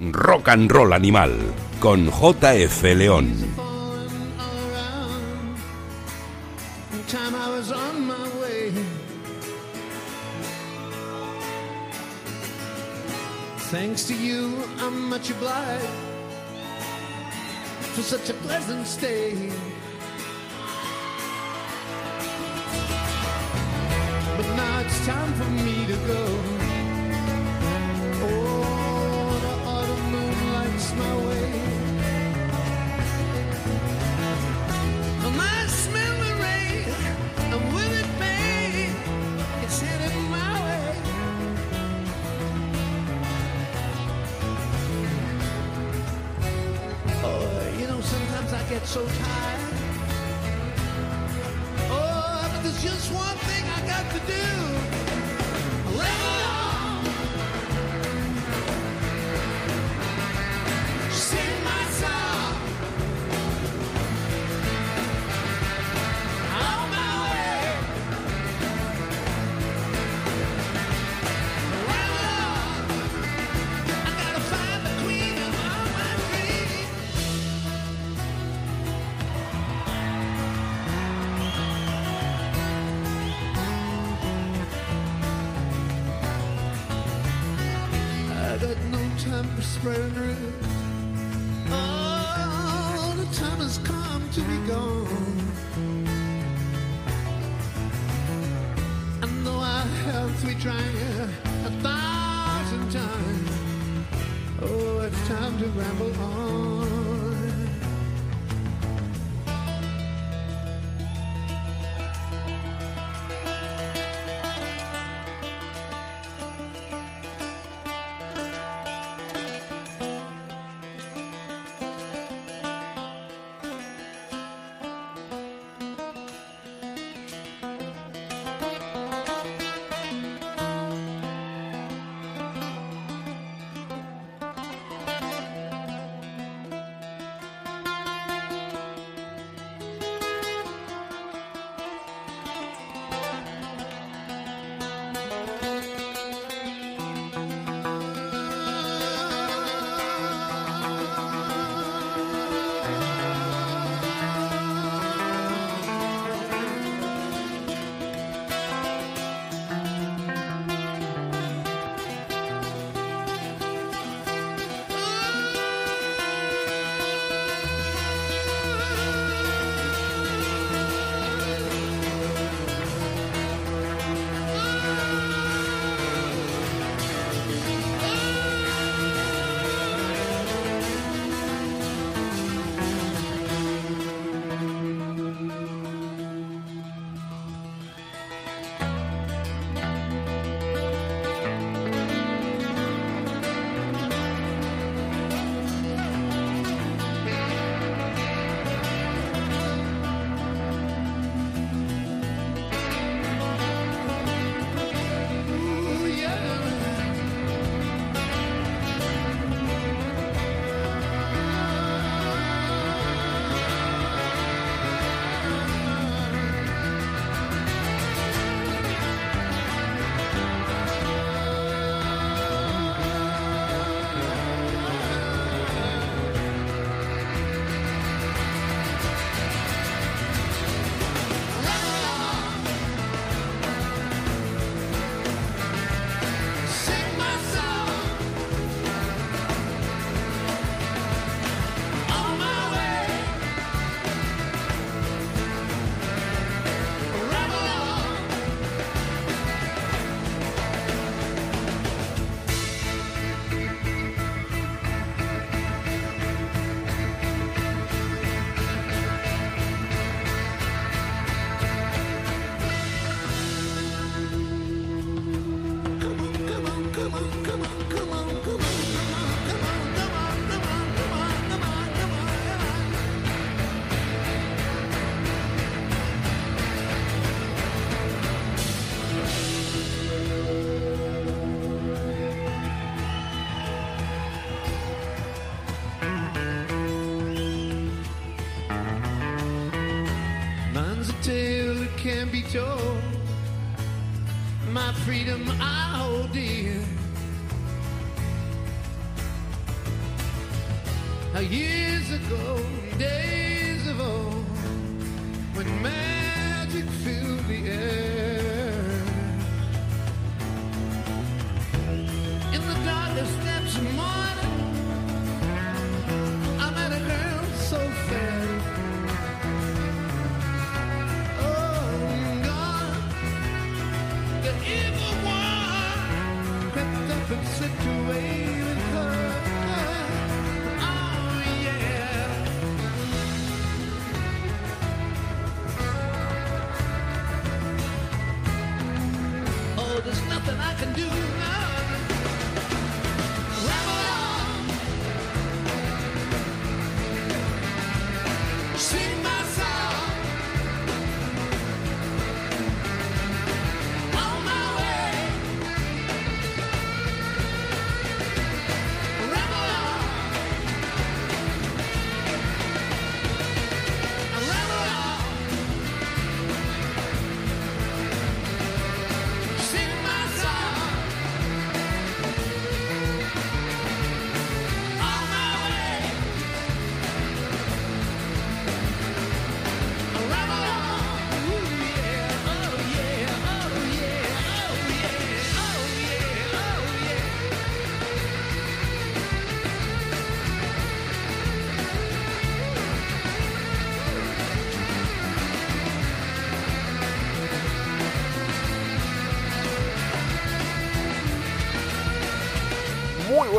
Rock and Roll Animal con JF León. Thanks to you, I'm much obliged for such a pleasant stay. But now it's time for me to go. get so tired. Oh, but there's just one thing I got to do. told. My freedom I hold dear. Years ago, days.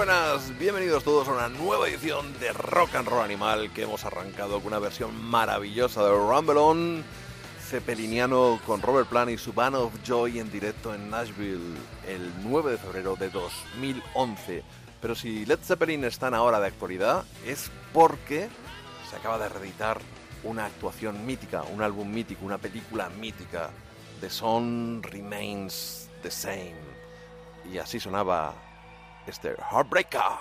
buenas, bienvenidos todos a una nueva edición de Rock and Roll Animal que hemos arrancado con una versión maravillosa de Rumble On, Cepeliniano con Robert Plant y su Band of Joy en directo en Nashville el 9 de febrero de 2011. Pero si Led Zeppelin están ahora de actualidad es porque se acaba de reeditar una actuación mítica, un álbum mítico, una película mítica. The Song Remains the Same. Y así sonaba is their Heartbreaker.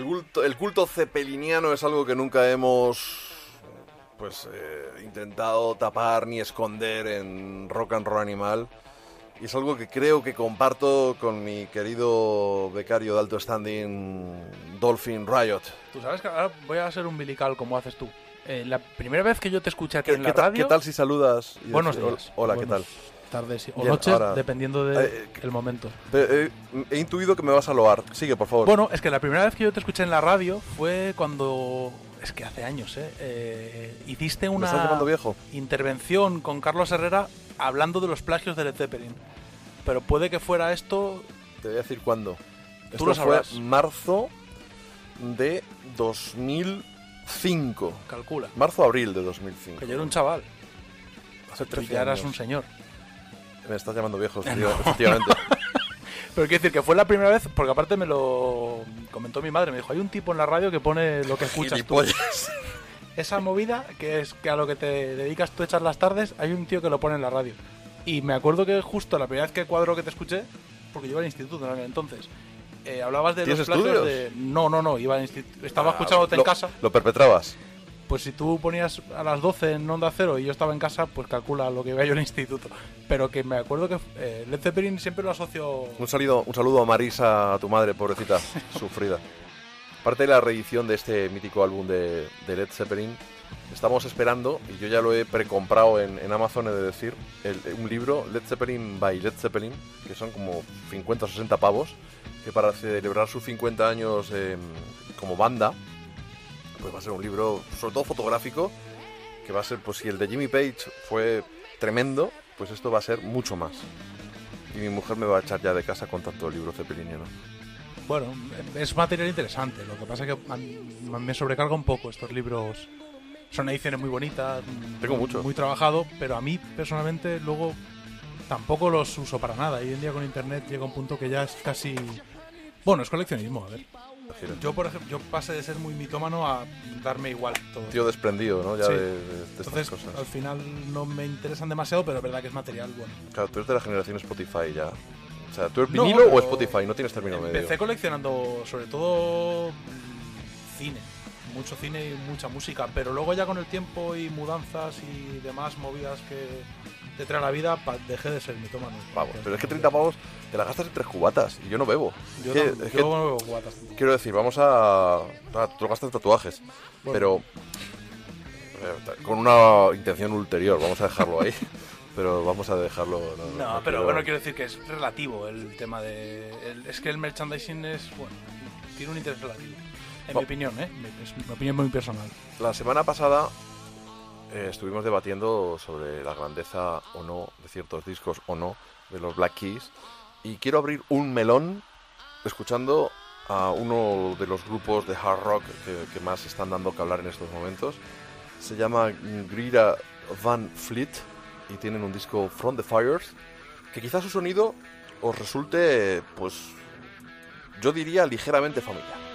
El culto, el culto cepeliniano es algo que nunca hemos pues eh, intentado tapar ni esconder en Rock and Roll Animal. Y es algo que creo que comparto con mi querido becario de alto standing, Dolphin Riot. Tú sabes que ahora voy a ser umbilical como haces tú. Eh, la primera vez que yo te escuché aquí ¿Qué, en qué la radio... qué tal si saludas? y Buenos dices, días. Hola, ¿qué Buenos tal? Tardes o noches, ahora- dependiendo del Eh, momento. Eh, eh, he intuido que me vas a loar. Sigue, por favor. Bueno, es que la primera vez que yo te escuché en la radio fue cuando... Es que hace años, ¿eh? Hiciste ¿Me una viejo? intervención con Carlos Herrera hablando de los plagios de Led Zeppelin. Pero puede que fuera esto... Te voy a decir cuándo. Tú Esto lo fue sabrás. marzo de 2005. Calcula. Marzo-abril de 2005. Que yo era un chaval. Hace Tú 13 ya eras un señor. Me estás llamando viejo, efectiva- efectivamente. Pero quiero decir que fue la primera vez, porque aparte me lo comentó mi madre, me dijo, hay un tipo en la radio que pone lo que escuchas tú. Esa movida, que es que a lo que te dedicas tú echar las tardes, hay un tío que lo pone en la radio. Y me acuerdo que justo la primera vez que cuadro que te escuché, porque yo iba al instituto en aquel entonces, eh, hablabas de los ¿Tienes plagios estudios? de... No, no, no, iba al instituto. Estaba Ah, escuchándote lo- en casa. Lo perpetrabas. Pues si tú ponías a las 12 en Onda Cero y yo estaba en casa, pues calcula lo que iba yo al instituto. Pero que me acuerdo que eh, Led Zeppelin siempre lo asocio... Un saludo, un saludo a Marisa, a tu madre, pobrecita, sufrida. Parte de la reedición de este mítico álbum de, de Led Zeppelin, estamos esperando, y yo ya lo he precomprado en, en Amazon, he de decir, el- un libro, Led Zeppelin by Led Zeppelin, que son como 50 o 60 pavos, que para celebrar sus 50 años eh, como banda, pues va a ser un libro, sobre todo fotográfico, que va a ser, pues si el de Jimmy Page fue tremendo, pues esto va a ser mucho más. Y mi mujer me va a echar ya de casa con tanto libro cepeliniano. Bueno, es material interesante. Lo que pasa es que me sobrecarga un poco estos libros. Son ediciones muy bonitas, Tengo muy- muchos. muy trabajado, pero a mí personalmente luego tampoco los uso para nada. Y hoy en día con internet llega un punto que ya es casi... Bueno, es coleccionismo, a ver. Yo, por ejemplo, yo pasé de ser muy mitómano a darme igual todo. Tío desprendido, ¿no? Ya Sí. de, de- de estas Entonces, cosas. al final no me interesan demasiado, pero es verdad que es material bueno. Claro, tú eres de la generación Spotify ya. O sea, ¿tú eres No, vinilo o Spotify? No tienes término medio. Empecé coleccionando sobre todo mm, cine, mucho cine y mucha música, pero luego ya con el tiempo y mudanzas y demás movidas que te trae la vida, pa- dejé de ser mitómano. Pavos. Pero es que 30 pavos te la gastas en tres cubatas y yo no bebo. Yo, Es que- yo no bebo cubatas tampoco. Quiero decir, vamos a... ah, tú gastas en tatuajes, Bueno. pero... eh, Con una intención ulterior, vamos a dejarlo ahí. pero vamos a dejarlo... No, No, no pero quiero- bueno, quiero decir que es relativo el tema de... el- es que el merchandising es, bueno, tiene un interés relativo. En mi opinión, ¿eh? Es mi opinión muy personal. La semana pasada eh, estuvimos debatiendo sobre la grandeza o no de ciertos discos o no de los Black Keys y quiero abrir un melón escuchando a uno de los grupos de hard rock que, que más están dando que hablar en estos momentos. Se llama Greta Van Fleet y tienen un disco From the Fires que quizás su sonido os resulte, pues, yo diría ligeramente familiar.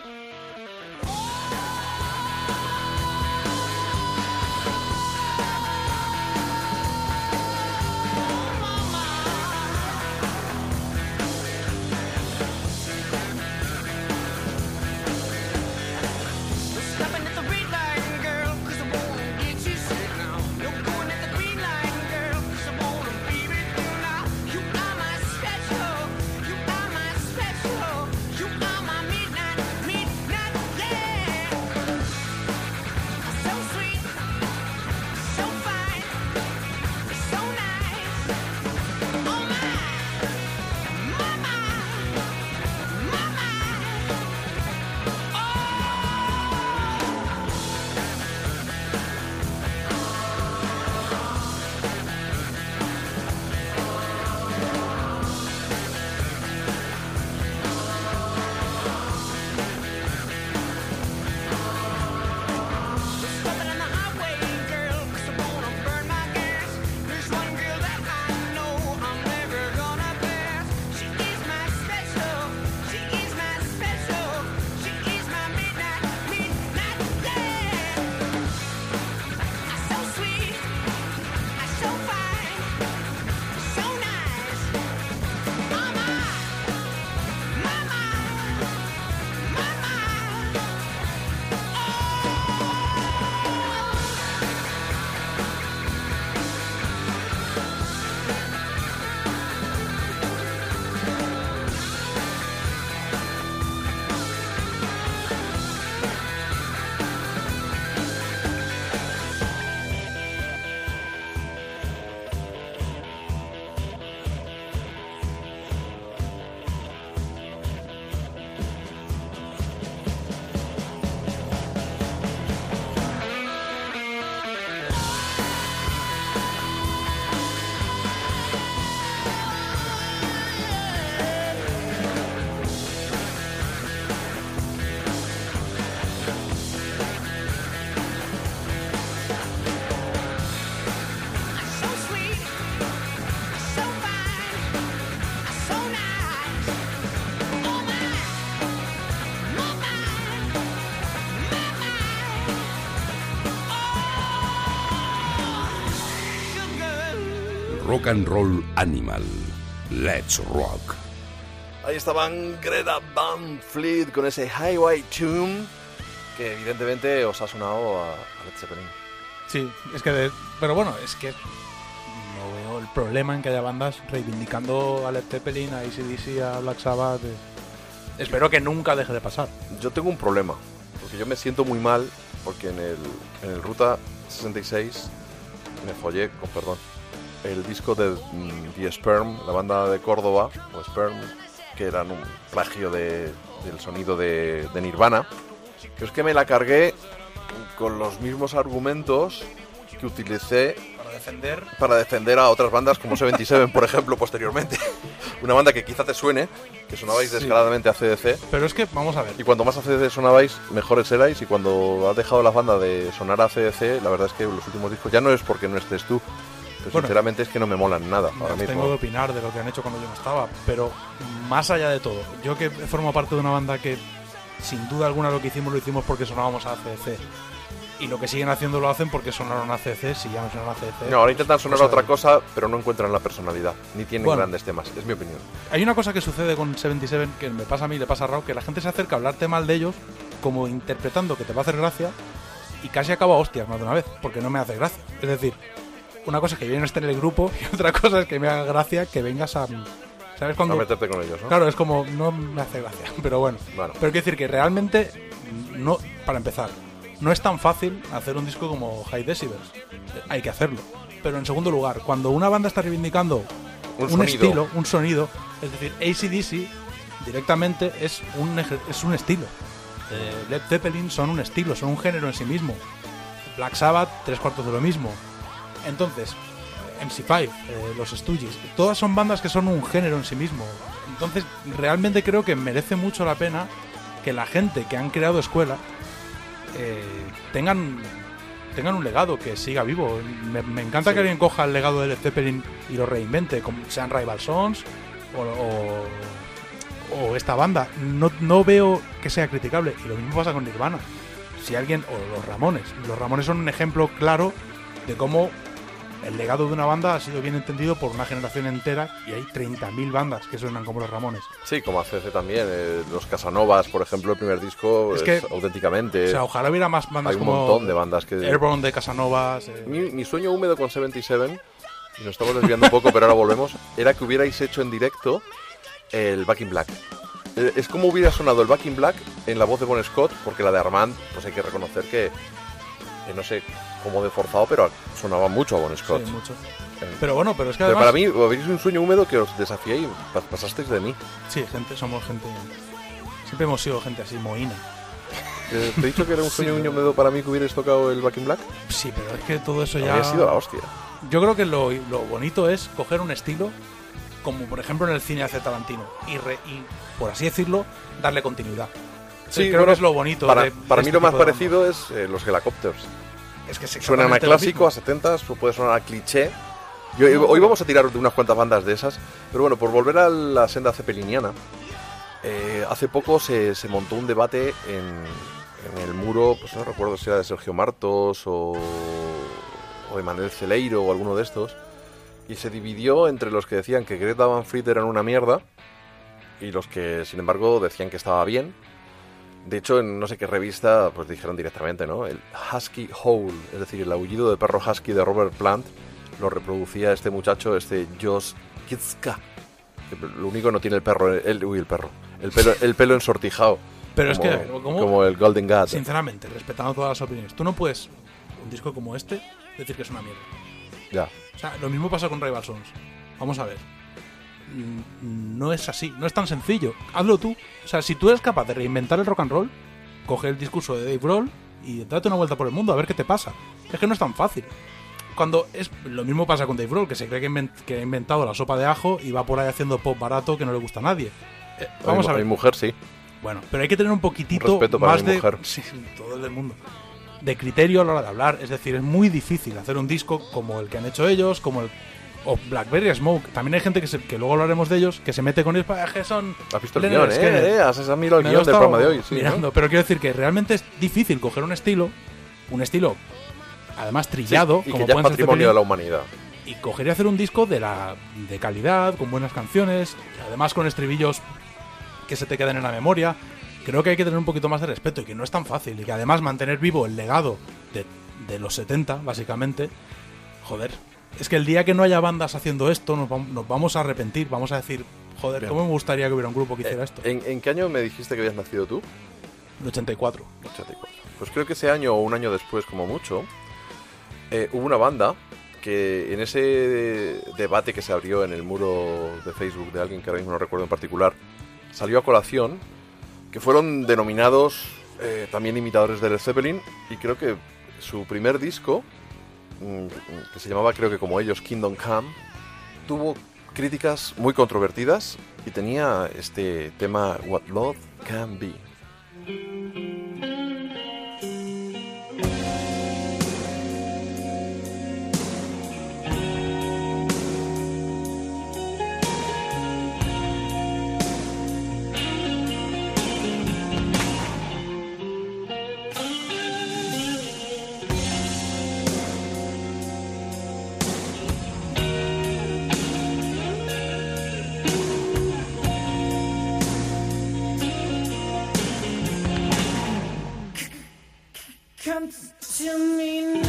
Rock and Roll Animal. Let's rock. Ahí estaban Greta Van Fleet con ese Highway Tune que evidentemente os ha sonado a, Led Zeppelin. Sí, es que. de- pero bueno, es que. No veo el problema en que haya bandas reivindicando a Led Zeppelin, a ACDC, a Black Sabbath. eh. Espero que nunca deje de pasar. Yo tengo un problema, porque yo me siento muy mal porque en el, en el Ruta 66 me follé, con perdón, el disco de mm, The Sperm, la banda de Córdoba, o Sperm, que eran un plagio de- del sonido de, de Nirvana, que es que me la cargué con los mismos argumentos que utilicé Para defender. para defender a otras bandas como 77, por ejemplo, posteriormente. Una banda que quizá te suene, que sonabais Sí. descaradamente a CDC, Pero es que, vamos a ver. y cuanto más a CDC sonabais, mejores erais. Y cuando has dejado la banda de sonar a CDC, la verdad es que los últimos discos ya no es porque no estés tú. Pero Bueno. sinceramente es que no me molan nada ahora mismo. de opinar de lo que han hecho cuando yo no estaba, pero más allá de todo, yo que formo parte de una banda que sin duda alguna lo que hicimos lo hicimos porque sonábamos a ACDC y lo que siguen haciendo lo hacen porque sonaron a ACDC, si ya no sonaron a ACDC. No, ahora intentan sonar a cosa otra de- cosa, pero no encuentran la personalidad, ni tienen Bueno. grandes temas, es mi opinión. Hay una cosa que sucede con 77 que me pasa a mí y le pasa a Raúl, que la gente se acerca a hablarte mal de ellos como interpretando que te va a hacer gracia y casi acaba hostias más de una vez, porque no me hace gracia. Es decir, una cosa es que yo no esté en el grupo y otra cosa es que me haga gracia que vengas a... ¿Sabes A cuando...? meterte con ellos, ¿no? Claro, es como, no me hace gracia, pero bueno. Bueno. Pero quiero decir que realmente, no, para empezar, no es tan fácil hacer un disco como High Decibels. Hay que hacerlo. Pero en segundo lugar, cuando una banda está reivindicando Un un, estilo, un sonido, es decir, ACDC directamente es un, es un estilo. Eh, Led Zeppelin son un estilo, son un género en sí mismo. Black Sabbath, tres cuartos de lo mismo. Entonces, MC5, eh, los Stooges, todas son bandas que son un género en sí mismo. Entonces, realmente creo que merece mucho la pena que la gente que han creado escuela eh, tengan tengan un legado que siga vivo. Me, me encanta Sí. que alguien coja el legado de Led Zeppelin y lo reinvente, como sean Rival Sons o, o- o esta banda. No, no veo que sea criticable. Y lo mismo pasa con Nirvana. Si alguien, o los Ramones. Los Ramones son un ejemplo claro de cómo el legado de una banda ha sido bien entendido por una generación entera y hay 30.000 bandas que suenan como los Ramones. Sí, como ACC también. eh, los Casanovas, por ejemplo, el primer disco Es es, que- auténticamente. O sea, ojalá hubiera más bandas hay un como montón de bandas que. Airborne de Casanovas. eh, Mi, mi sueño húmedo con 77, y nos estamos desviando un poco, pero ahora volvemos, era que hubierais hecho en directo el Back in Black. Eh, Es como hubiera sonado el Back in Black en la voz de Bon Scott, porque la de Armand, pues hay que reconocer que, que no sé cómo de forzado, pero sonaba mucho a Bon Scott. sí, mucho. Eh, Pero bueno, pero es que pero además... para mí, habéis un sueño húmedo que os desafié y pas- pasasteis de mí. Sí, gente, somos gente... Siempre hemos sido gente así, mohina. Eh, ¿Te he dicho que era un Sí, sueño pero- húmedo para mí que hubierais tocado el Back in Black? Sí, pero es que todo eso ya... Habría sido la hostia. Yo creo que lo, lo bonito es coger un estilo, como por ejemplo en el cine hace Tarantino, y, re- y por así decirlo, darle continuidad. Sí, creo bueno, que es lo bonito. Para, de- de para mí este lo más de parecido es eh, los Helicopters. Es que es Suenan a clásico, a mismo. 70 puede sonar a cliché. Yo- hoy vamos a tirar de unas cuantas bandas de esas, pero bueno, por volver a la senda cepeliniana, eh, hace poco se, se montó un debate en, en el muro, pues no recuerdo si era de Sergio Martos o, o de Manuel Celeiro o alguno de estos, y se dividió entre los que decían que Greta Van Fleet eran una mierda y los que, sin embargo, decían que estaba bien. De hecho, en no sé qué revista, pues dijeron directamente, ¿no? El Husky Howl, es decir, el aullido de perro husky de Robert Plant, lo reproducía este muchacho, este Josh Kitska. Que lo único no tiene el perro, el, uy, el perro, el pelo, el pelo ensortijado. Pero es como, que, ¿cómo? como el Golden God. Sinceramente, respetando todas las opiniones, tú no puedes, un disco como este, decir que es una mierda. Ya. O sea, lo mismo pasa con Rival Sons. Vamos a ver. No es así, no es tan sencillo. Hazlo tú. O sea, si tú eres capaz de reinventar el rock and roll, coge el discurso de Dave Grohl y date una vuelta por el mundo a ver qué te pasa. Es que no es tan fácil. Cuando es lo mismo pasa con Dave Grohl, que se cree que, invent- que ha inventado la sopa de ajo y va por ahí haciendo pop barato que no le gusta a nadie. Eh, vamos mi, a ver. Mi mujer sí. Bueno, pero hay que tener un poquitito Un respeto para más mi de mujer. Sí, todo el mundo. De criterio a la hora de hablar, es decir, es muy difícil hacer un disco como el que han hecho ellos, como el o Blackberry Smoke. También hay gente que, se- que luego hablaremos de ellos que se mete con ellos para que son Has visto el guion. ¿eh? ¿eh? Has, mirado el guion del programa de hoy. Sí, ¿no? mirando, pero quiero decir que realmente es difícil coger un estilo, un estilo además Sí, trillado, y como que ya es patrimonio de la humanidad. y coger y hacer un disco de la de calidad, con buenas canciones, además con estribillos que se te queden en la memoria. Creo que hay que tener un poquito más de respeto y que no es tan fácil. Y que además mantener vivo el legado de, de los 70, básicamente. Joder, es que el día que no haya bandas haciendo esto, nos, nos vamos a arrepentir. Vamos a decir, joder, Bien. ¿cómo me gustaría que hubiera un grupo que hiciera esto? ¿En, en qué año me dijiste que habías nacido tú? El 84. 84. Pues creo que ese año o un año después, como mucho, eh, hubo una banda que en ese debate que se abrió en el muro de Facebook de alguien que ahora mismo no recuerdo en particular, salió a colación que fueron denominados eh, también imitadores de Led Zeppelin y creo que su primer disco, que se llamaba creo que como ellos Kingdom Come, tuvo críticas muy controvertidas y tenía este tema What Love Can Be. Come to me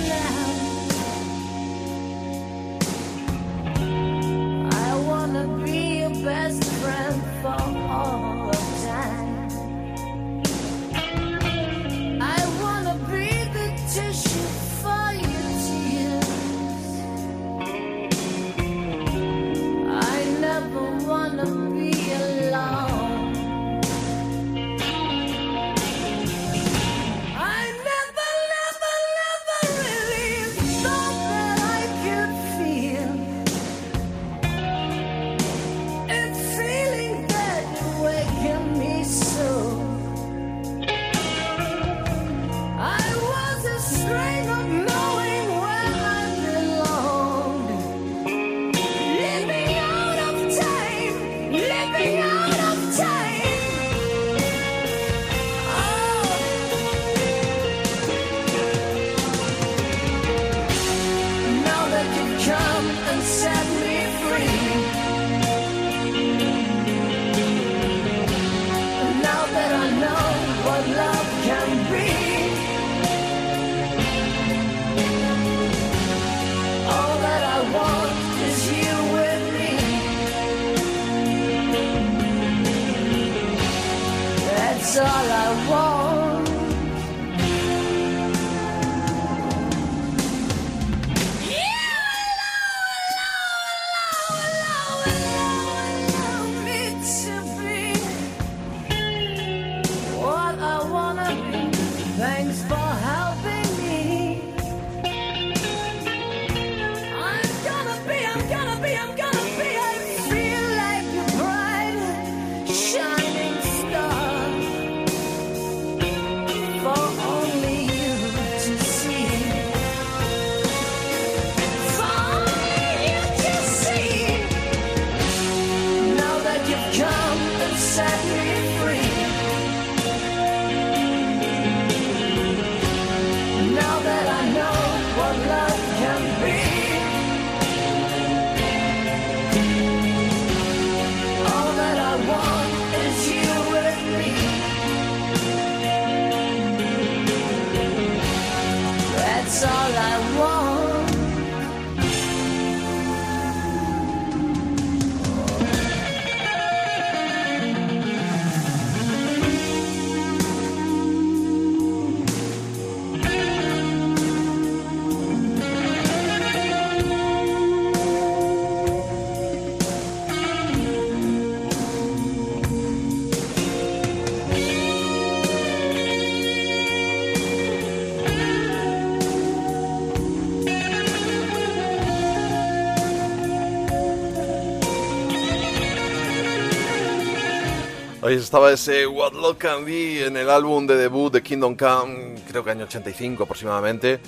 Estaba ese What Love Can Be en el álbum de debut de Kingdom Come, creo que año 85 aproximadamente,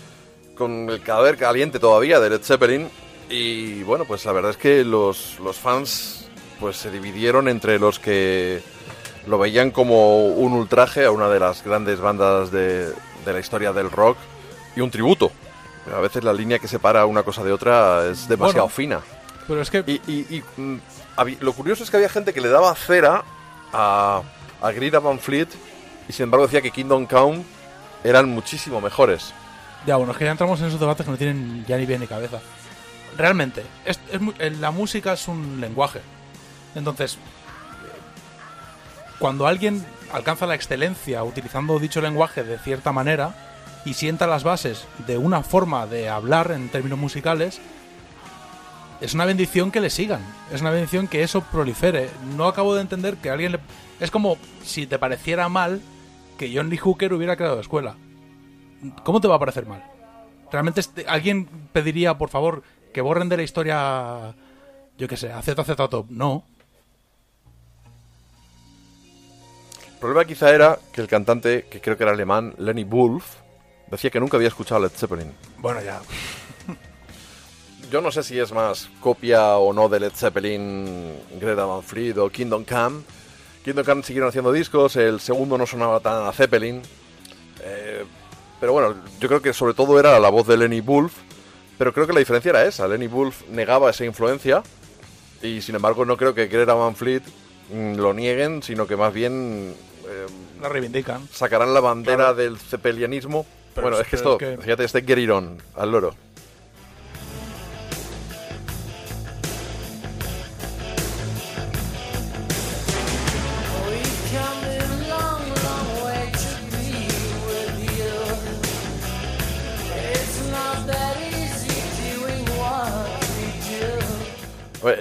con el cadáver caliente todavía de Led Zeppelin. Y bueno, pues la verdad es que los, los fans pues se dividieron entre los que lo veían como un ultraje a una de las grandes bandas de, de la historia del rock y un tributo. Pero a veces la línea que separa una cosa de otra es demasiado Bueno. fina. Pero es que Y, y- y, mm, lo curioso es que había gente que le daba cera a, a Greta Van Fleet y sin embargo decía que Kingdom Come eran muchísimo mejores. Ya, bueno, es que ya entramos en esos debates que no tienen ya ni pie ni cabeza. Realmente, eh, la música es un lenguaje. Entonces, cuando alguien alcanza la excelencia utilizando dicho lenguaje de cierta manera y sienta las bases de una forma de hablar en términos musicales, es una bendición que le sigan. Es una bendición que eso prolifere. No acabo de entender que alguien le... Es como si te pareciera mal que John Lee Hooker hubiera creado escuela. ¿Cómo te va a parecer mal? ¿Realmente este- alguien pediría, por favor, que borren de la historia, yo qué sé, a ZZ Top? No. El problema quizá era que el cantante, que creo que era alemán, Lenny Wolf, decía que nunca había escuchado Led Zeppelin. Bueno, ya. Yo no sé si es más copia o no de Led Zeppelin, Greta Van Fleet o Kingdom Come. Kingdom Come siguieron haciendo discos, el segundo no sonaba tan a Zeppelin. Eh, pero bueno, yo creo que sobre todo era la voz de Lenny Wolf. Pero creo que la diferencia era esa. Lenny Wolf negaba esa influencia. Y sin embargo no creo que Greta Van Fleet mm, lo nieguen, sino que más bien eh, La reivindican. sacarán la bandera Claro. del cepelianismo. Pero bueno, es- es que esto, es que- fíjate, este al loro.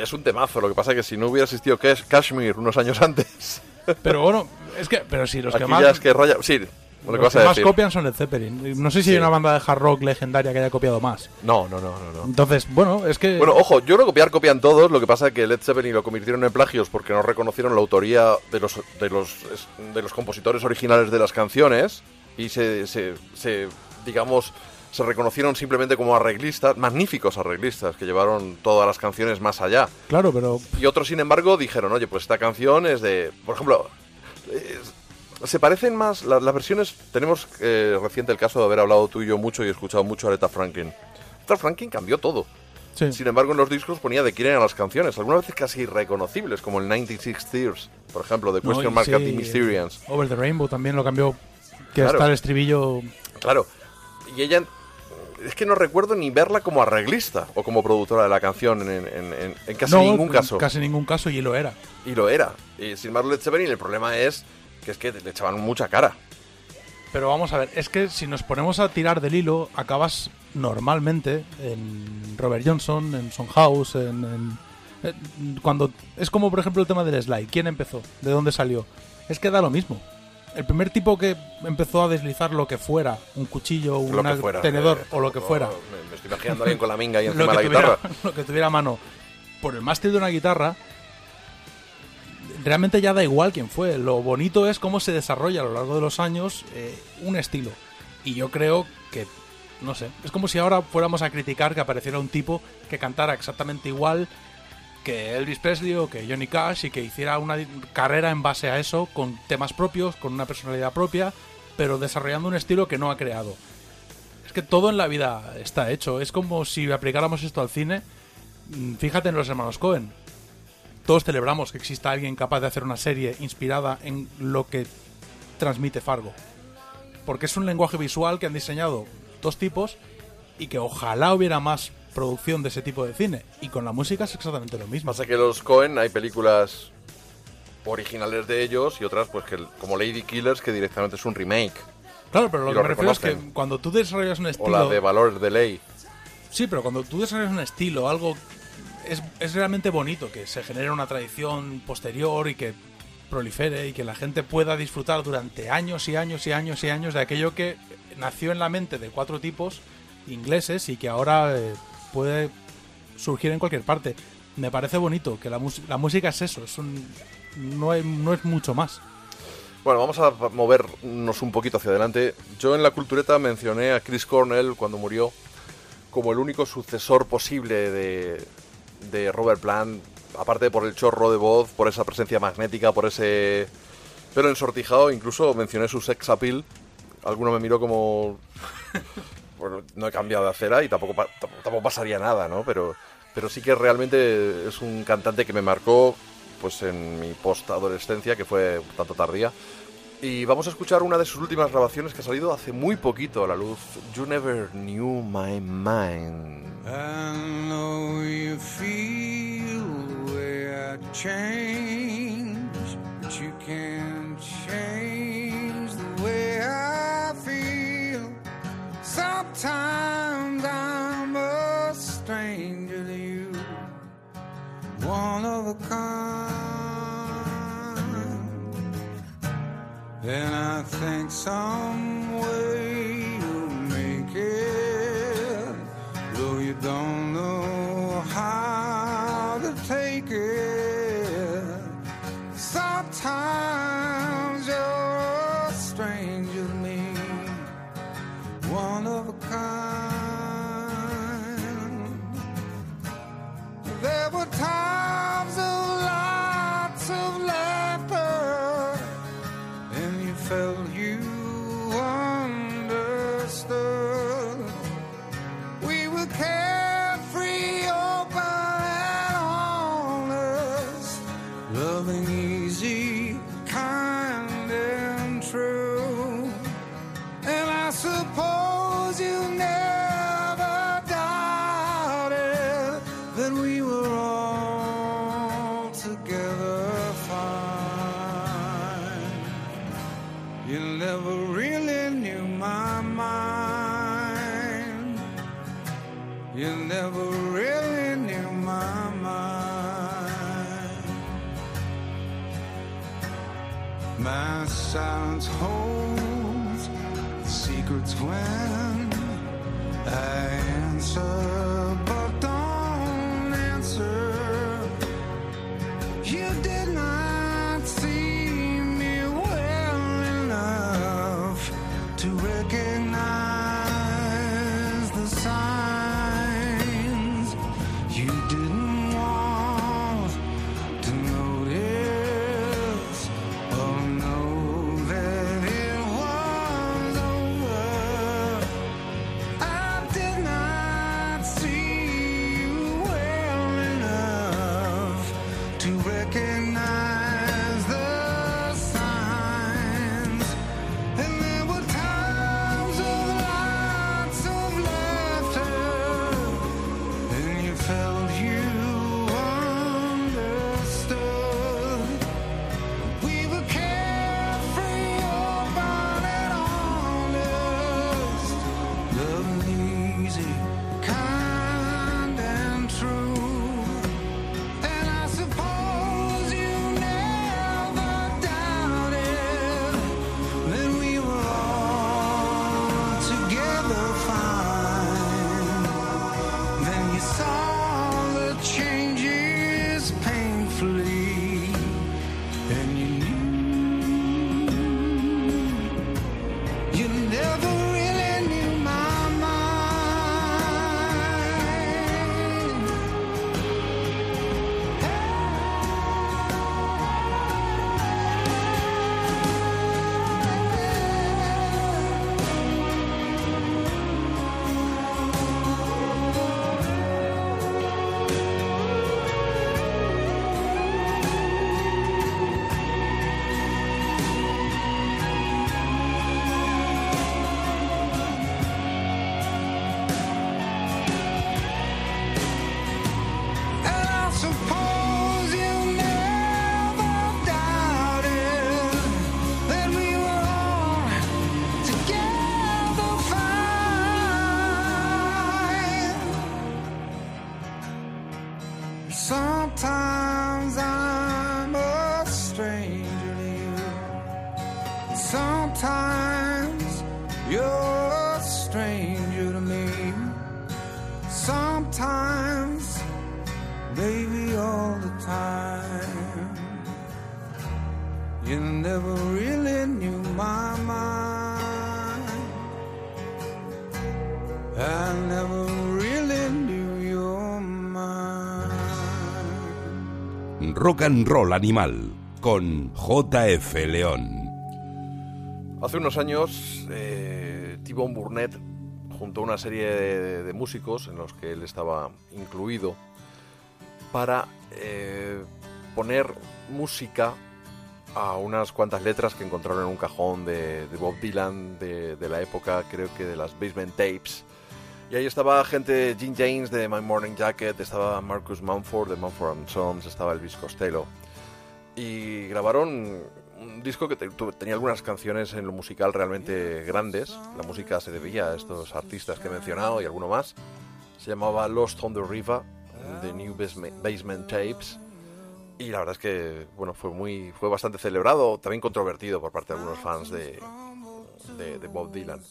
Es un temazo, lo que pasa es que si no hubiera existido Kashmir unos años antes, Pero bueno, es que, pero sí, los que más, ya es que raya... Sí, lo que los vas que a más decir. copian son Led Zeppelin. No sé si Sí. hay una banda de hard rock legendaria que haya copiado más. No, no, no, no, no. Entonces, bueno, es que... Bueno, ojo, yo creo que copiar copian todos, lo que pasa es que Led Zeppelin lo convirtieron en plagios porque no reconocieron la autoría de los, de los, de los compositores originales de las canciones y se, se, se, digamos, se reconocieron simplemente como arreglistas, magníficos arreglistas que llevaron todas las canciones más allá. Claro, pero Y otros, sin embargo, dijeron, oye, pues esta canción es de... Por ejemplo, eh, se parecen más... la- las versiones... Tenemos eh, reciente el caso de haber hablado tú y yo mucho y escuchado mucho a Aretha Franklin. Aretha Franklin cambió todo. sí. Sin embargo, en los discos ponía de quién eran las canciones, algunas veces casi irreconocibles, como el 96 Tears, por ejemplo, de No, Question y Mark sí, the Mysterians. Over the Rainbow también lo cambió. Que Claro. está el estribillo. Claro. Y ella... Es que no recuerdo ni verla como arreglista o como productora de la canción en, en- en- en casi no, ningún caso. Casi ningún caso y lo era. Y lo era. Y sin embargo, Led Zeppelin, el problema es que es que le echaban mucha cara. Pero vamos a ver, es que si nos ponemos a tirar del hilo, acabas normalmente en Robert Johnson, en Son House, en, en- cuando es como por ejemplo el tema del slide. ¿Quién empezó? ¿De dónde salió? Es que da lo mismo. El primer tipo que empezó a deslizar lo que fuera, un cuchillo, Lo un tenedor eh, o lo que fuera, Me, me estoy imaginando a alguien con la minga y lo encima que, la tuviera, guitarra. lo que tuviera a mano por el mástil de una guitarra, realmente ya da igual quién fue. Lo bonito es cómo se desarrolla a lo largo de los años eh, un estilo. Y yo creo que, no sé, es como si ahora fuéramos a criticar que apareciera un tipo que cantara exactamente igual que Elvis Presley o que Johnny Cash y que hiciera una carrera en base a eso, con temas propios, con una personalidad propia, pero desarrollando un estilo que no ha creado. Es que todo en la vida está hecho. Es como si aplicáramos esto al cine. Mm, Fíjate en los hermanos Cohen. Todos celebramos que exista alguien capaz de hacer una serie inspirada en lo que transmite Fargo. Porque es un lenguaje visual que han diseñado dos tipos y que ojalá hubiera más producción de ese tipo de cine. Y con la música es exactamente lo mismo. Pasa que los Cohen hay películas originales de ellos y otras, pues que como Lady Killers, que directamente es un remake. Claro, pero lo que me refiero es que cuando tú desarrollas un O estilo... la de Valores de Ley. Sí, pero cuando tú desarrollas un estilo, algo es, es realmente bonito, que se genere una tradición posterior y que prolifere y que la gente pueda disfrutar durante años y años y años y años de aquello que nació en la mente de cuatro tipos ingleses y que ahora eh, puede surgir en cualquier parte. Me parece bonito que la, la música es eso, es un, no, hay- es mucho más. Bueno, vamos a movernos un poquito hacia adelante. Yo en la cultureta mencioné a Chris Cornell cuando murió como el único sucesor posible de, de Robert Plant, aparte por el chorro de voz, por esa presencia magnética, por ese pelo ensortijado, incluso mencioné su sex appeal. Alguno me miró como... Bueno, no he cambiado de acera y tampoco, tampoco, pasaría nada, ¿no? Pero, pero sí que realmente es un cantante que me marcó pues en mi post-adolescencia, que fue tanto tardía. Y vamos a escuchar una de sus últimas grabaciones que ha salido hace muy poquito a la luz. You Never Knew My Mind. I know you feel way I change, but you can't change You never really knew my mind. I never really knew your mind. Rock and Roll Animal con JF León. Hace unos años, eh, T-Bone Burnett juntó una serie de, de músicos en los que él estaba incluido para eh, poner música a unas cuantas letras que encontraron en un cajón de, Bob Dylan de, la época, creo que de las Basement Tapes. Y ahí estaba gente, Jim James de My Morning Jacket, estaba Marcus Mumford de Mumford and Sons, estaba Elvis Costello. Y grabaron un disco que tenía algunas canciones en lo musical realmente grandes. La música se debía a estos artistas que he mencionado y alguno más. Se llamaba Lost on the River, The New Basement Tapes. Y la verdad es que bueno, fue muy fue bastante celebrado, también controvertido por parte de algunos fans de, de, de Bob Dylan.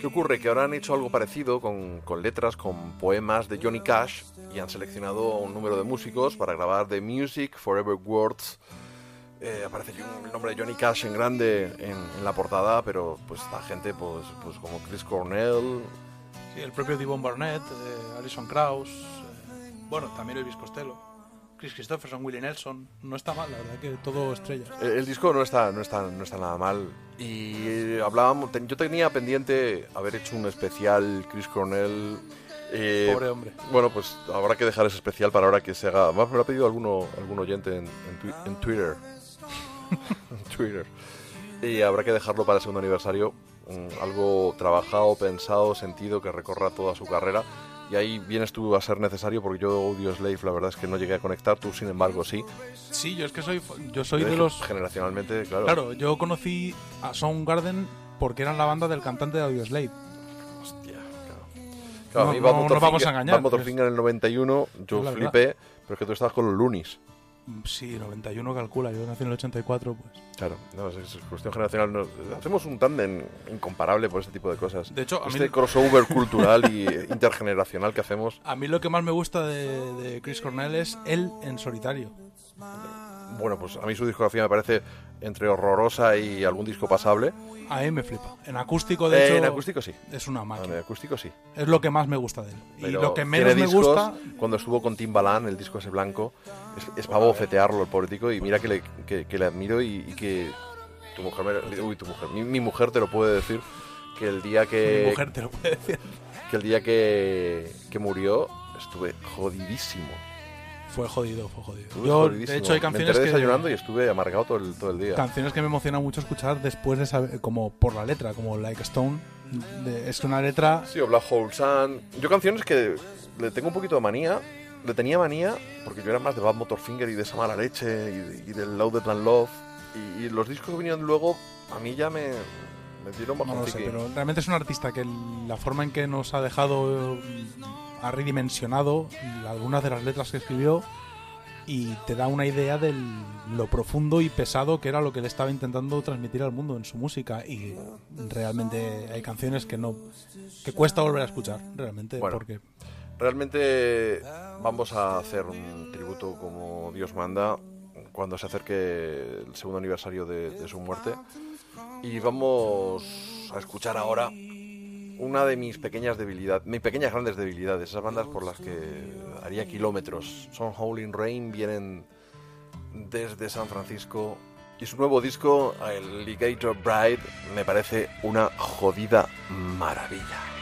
¿Qué ocurre? Que ahora han hecho algo parecido con, con letras, con poemas de Johnny Cash y han seleccionado un número de músicos para grabar The Music Forever Words. Eh, aparece el nombre de Johnny Cash en grande en, en la portada, pero pues la gente pues, pues como Chris Cornell, Sí, el propio Devon Barnett, eh, Alison Krauss, eh, bueno, también Elvis Costello, Chris Christopherson, Willie Nelson. No está mal, la verdad que todo estrellas. El, el disco no está, no, está, no está nada mal. Y hablábamos, ten- yo tenía pendiente haber hecho un especial Chris Cornell. eh, Pobre hombre. Bueno, pues habrá que dejar ese especial para ahora que se haga. Me lo ha pedido alguno, algún oyente en, en twi- en Twitter. En Twitter. Y habrá que dejarlo para el segundo aniversario. mm, algo trabajado, pensado, sentido, que recorra toda su carrera. Y ahí vienes tú a ser necesario porque yo odio Slave, la verdad es que no llegué a conectar, tú sin embargo sí. Sí, yo es que soy, yo soy de los... Generacionalmente, claro. Claro, yo conocí a Soundgarden porque eran la banda del cantante de Audioslave. Hostia, claro. Claro, No- a mí no- no Motorfinger- vamos a engañar, Motorfinger en el 91, yo flipé, pero es que tú estabas con los Loonies. Sí, 91 calcula, yo nací en el 84, pues. Claro, no, es, es cuestión generacional. no- hacemos un tándem incomparable por este tipo de cosas. De hecho, a mí- este crossover cultural y intergeneracional que hacemos. A mí lo que más me gusta de, de Chris Cornell es él en solitario. Bueno, pues a mí su discografía me parece entre horrorosa y algún disco pasable. A mí me flipa. En acústico, de Eh, hecho, en acústico sí. es una En máquina. acústico sí. Es lo que más me gusta de él. Y lo que menos me gusta... Cuando estuvo con Timbaland, el disco ese blanco, es, es para bofetearlo el pobre tico, y mira que le, que, que le admiro y, y que tu mujer, me- uy, tu mujer, mi, mi mujer te lo puede decir, que el día que, Mi mujer te lo puede decir. que el día que, que murió estuve jodidísimo. Fue jodido, fue jodido. Estuve Yo, jodidísimo. de hecho, hay me canciones enteré que, desayunando y estuve amargado todo el, todo el día. canciones que me emociona mucho escuchar después de saber, como por la letra, como Like Stone. De- es una letra Sí, o Black Hole Sun. Yo canciones que le tengo un poquito de manía. Le tenía manía porque yo era más de Bad Motorfinger y de esa mala leche y, de- y del Loaded and Love. Y, y los discos que vinieron luego a mí ya me, me dieron No lo sé, pero realmente es un artista que la forma en que nos ha dejado eh, ha redimensionado algunas de las letras que escribió y te da una idea de lo profundo y pesado que era lo que él estaba intentando transmitir al mundo en su música y realmente hay canciones que no que cuesta volver a escuchar realmente Bueno. porque Realmente vamos a hacer un tributo como Dios manda cuando se acerque el segundo aniversario de, de su muerte. Y vamos a escuchar ahora una de mis pequeñas debilidades, mis pequeñas grandes debilidades, esas bandas por las que haría kilómetros. Son Howling Rain, vienen desde San Francisco. Y su nuevo disco, el Alligator Bride, me parece una jodida maravilla.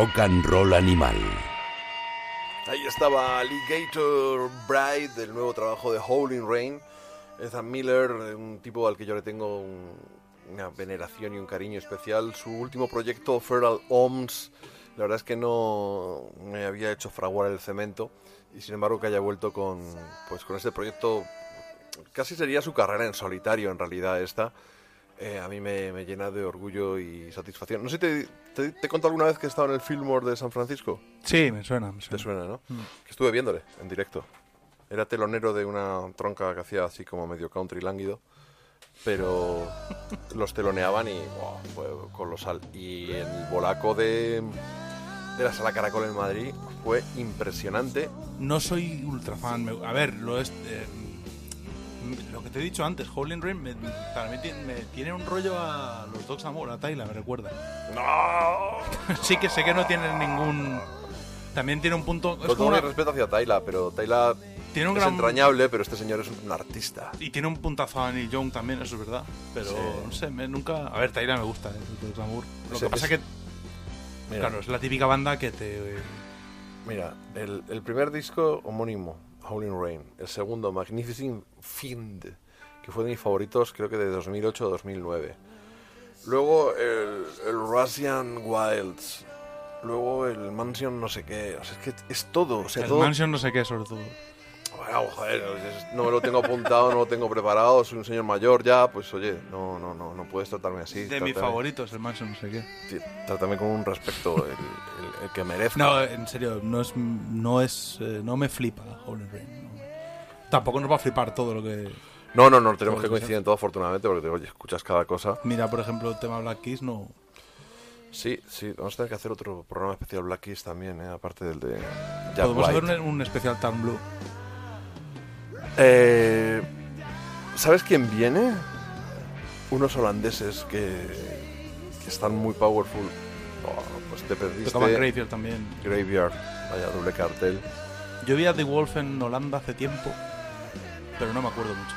Rock and Roll Animal. Ahí estaba Alligator Bride, del nuevo trabajo de Howling Rain. Ethan Miller, un tipo al que yo le tengo un- una veneración y un cariño especial. Su último proyecto, Feral Ohms, la verdad es que no me había hecho fraguar el cemento. Y sin embargo que haya vuelto con, pues, con este proyecto, casi sería su carrera en solitario en realidad esta. eh, a mí me, me llena de orgullo y satisfacción. No sé si te, te, te contado alguna vez que he estado en el Fillmore de San Francisco. Sí, me suena, me Te suena. suena, ¿no? Que estuve viéndole en directo. Era telonero de una tronca que hacía así como medio country lánguido. Pero los teloneaban y buah, fue colosal. Y el bolaco de, de la Sala Caracol en Madrid fue impresionante. No soy ultra fan. a ver, lo es. eh, lo que te he dicho antes, Howling Rain me, para mí tiene, me tiene un rollo a los Dogs Amor, a Tyla, me recuerda. ¡No! sí que sé que no tiene ningún. También tiene un punto. Es Con como todo mi respeto hacia Tyla, pero Tyla tiene un es gran. entrañable, pero este señor es un artista. Y tiene un puntazo a Neil Young también, eso es verdad. Pero Sí. no sé, me, nunca. A ver, Tyla me gusta, eh, los Dogs Amor. Lo Sí, que pasa es- es que, Mira, claro, es la típica banda que te. mira el, el primer disco homónimo, Howling Rain. El segundo, Magnificent Fiend, que fue de mis favoritos, creo que de 2008 o 2009. Luego el, el Russian Wilds. Luego el Mansion no sé qué. O sea, es que es todo. O sea, El todo. Mansion no sé qué, sobre todo. Joder, no me lo tengo apuntado, no lo tengo preparado. Soy un señor mayor ya. Pues oye, no, no, no, no puedes tratarme así. De mis favoritos, el Mansion no sé qué. Trátame con un respeto el, el- el que merezca. No, en serio, no es, no es, eh, no me flipa Howling Rain. no. Tampoco nos va a flipar todo lo que. No, no, no, tenemos que coincidir en todo afortunadamente porque oye, escuchas cada cosa. Mira, por ejemplo, el tema Black Keys no. Sí, sí, vamos a tener que hacer otro programa especial Black Keys también, ¿eh? aparte del de Jack Podemos White. hacer un, un especial Turn Blue. Eh, ¿Sabes quién viene? Unos holandeses que, que están muy powerful. Oh, pues te perdiste Tocaban Graveyard también. Graveyard, vaya doble cartel. Yo vi a The Wolf en Holanda hace tiempo, pero no me acuerdo mucho.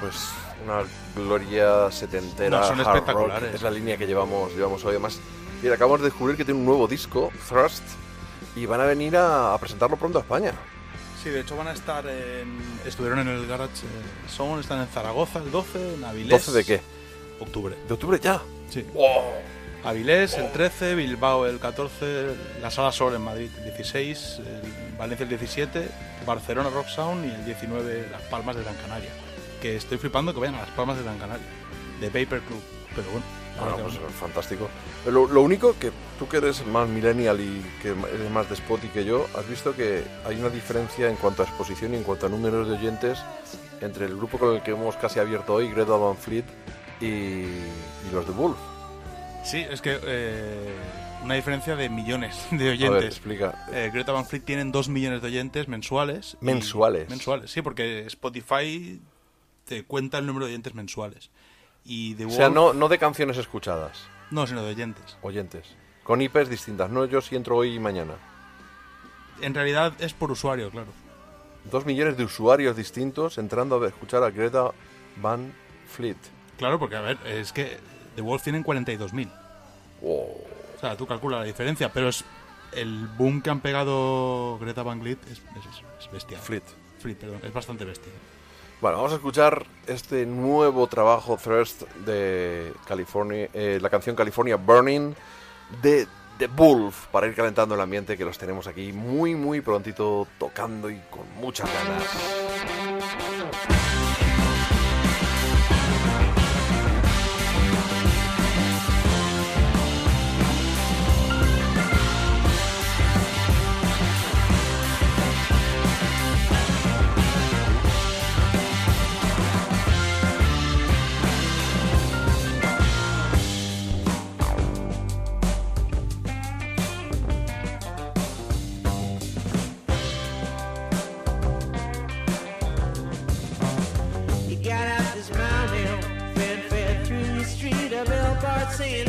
Pues una gloria setentera. No, son hard rock. espectaculares. Es la línea que llevamos, llevamos hoy. Además, mira, acabamos de descubrir que tiene un nuevo disco, Thrust, y van a venir a, a presentarlo pronto a España. Sí, de hecho van a estar en. Estuvieron en el Garage eh, Sound, están en Zaragoza el 12, en Avilés. ¿12 de qué? Octubre. ¿De octubre ya? Sí. ¡Wow! Avilés el 13, Bilbao el 14, la Sala Sol en Madrid el 16, el Valencia el 17, Barcelona Rock Sound y el 19 Las Palmas de Gran Canaria. Que estoy flipando que vayan a Las Palmas de Gran Canaria. De Paper Club. Pero bueno. Ahora pues es fantástico. Lo, lo único que tú que eres más millennial y que eres más de Spotify que yo, has visto que hay una diferencia en cuanto a exposición y en cuanto a números de oyentes entre el grupo con el que hemos casi abierto hoy, Greta Van Fleet, y, y los de Wolf. Sí, es que eh, una diferencia de millones de A ver, oyentes. explica. Eh, Greta Van Fleet tienen 2 millones de oyentes mensuales. y- Mensuales. Mensuales, sí, porque Spotify te cuenta el número de oyentes mensuales. Y The O sea, no, no de canciones escuchadas, No, sino de oyentes. oyentes. Con IPs distintas, no yo si entro hoy y mañana. En realidad es por usuario, claro. Dos millones de usuarios distintos entrando a escuchar a Greta Van Fleet. Claro, porque a ver, es que The Wolf tienen 42.000. Wow. O sea, tú calcula la diferencia, pero es el boom que han pegado Greta Van Fleet es, es, es bestial. Fleet. Fleet, perdón, es bastante bestia. Bueno, vamos a escuchar este nuevo trabajo Thirst de California, eh, la canción California Burning de The Wolf para ir calentando el ambiente que los tenemos aquí muy muy prontito tocando y con muchas ganas. Saying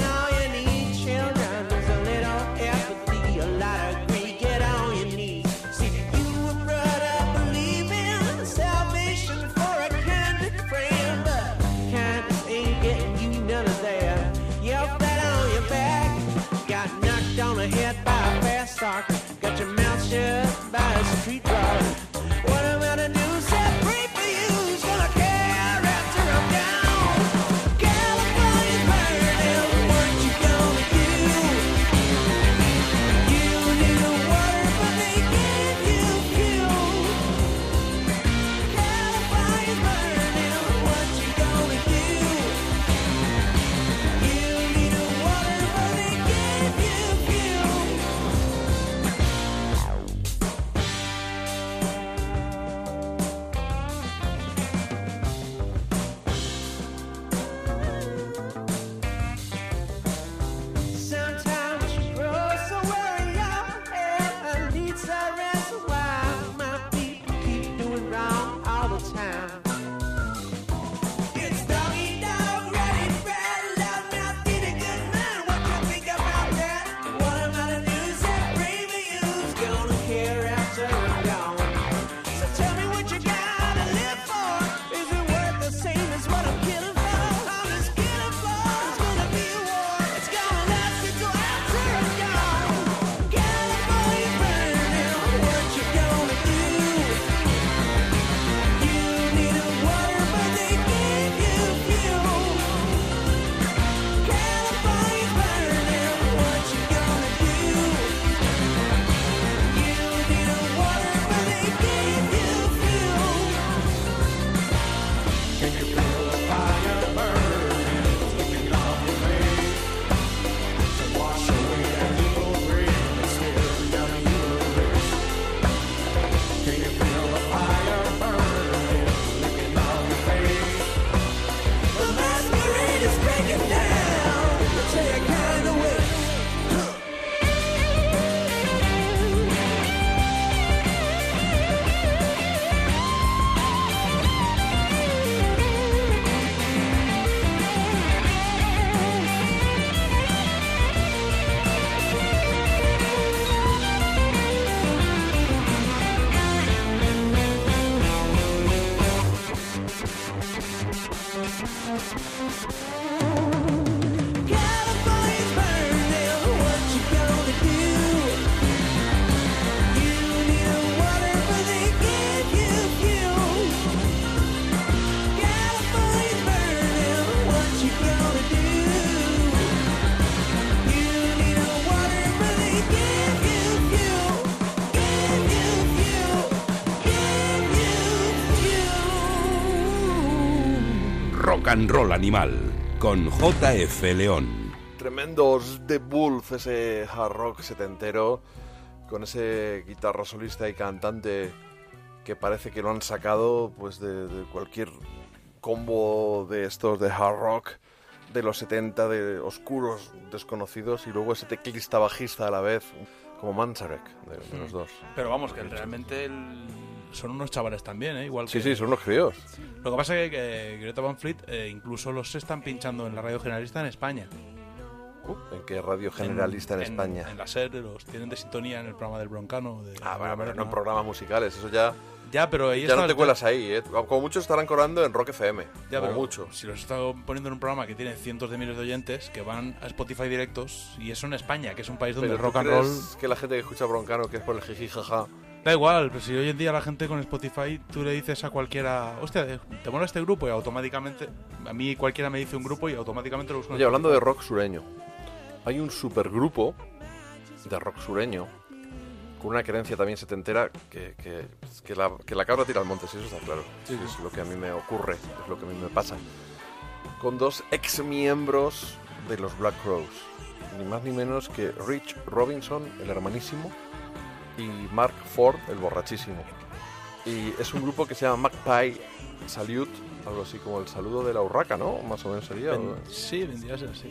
and roll animal. con JF León. Tremendos The Wolf, ese hard rock setentero, con ese guitarra solista y cantante que parece que lo han sacado pues de, de cualquier combo de estos de hard rock de los 70, de oscuros, desconocidos, y luego ese teclista bajista a la vez, como Manzarek, de, de los dos. Pero vamos, que realmente el- son unos chavales también, ¿eh? Igual Sí, que... sí, son unos críos. Lo que pasa es que, Greta Van Fleet eh, incluso los están pinchando en la radio generalista en España. Uh, ¿En qué radio generalista en, España? En la SER, los tienen de sintonía en el programa del Broncano. De, Ah, bueno, pero no en programas musicales, eso ya, Ya, pero ahí ya no te cuelas ahí, ¿eh? Como muchos estarán colando en Rock FM, Ya, como pero mucho. Si los está poniendo en un programa que tiene cientos de miles de oyentes que van a Spotify directos y eso en España, que es un país donde Pero el ¿tú rock and roll que la gente que escucha Broncano, que es por el jiji jaja, da igual, pero si hoy en día la gente con Spotify tú le dices a cualquiera, hostia, te mola este grupo y automáticamente a mí cualquiera me dice un grupo y automáticamente lo busco. Oye, hablando de rock sureño, hay un supergrupo de rock sureño con una creencia también setentera que, que, que la, que la cabra tira al monte, sí, eso está claro. Sí, es lo que a mí me ocurre, es lo que a mí me pasa. Con dos ex miembros de los Black Crows, ni más ni menos que Rich Robinson, el hermanísimo, y Mark Ford, el borrachísimo. Y es un grupo que se llama Magpie Salute, algo así como el saludo de la urraca, ¿no? Más o menos sería. Sí, vendría a ser así.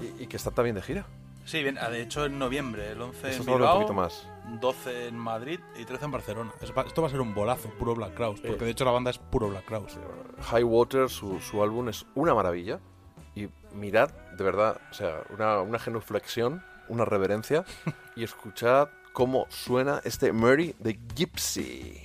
Y, y que está también de gira. Sí, bien, ah, de hecho en noviembre, el 11 Eso en habla un Bilbao, poquito más. 12 en Madrid y 13 en Barcelona. Esto va a ser un bolazo, puro Black Crowes, porque de hecho la banda es puro Black Crowes. High Water, su, su álbum es una maravilla. Y mirad, de verdad, o sea, una, una genuflexión, una reverencia. y escuchad cómo suena este Murray de Gypsy.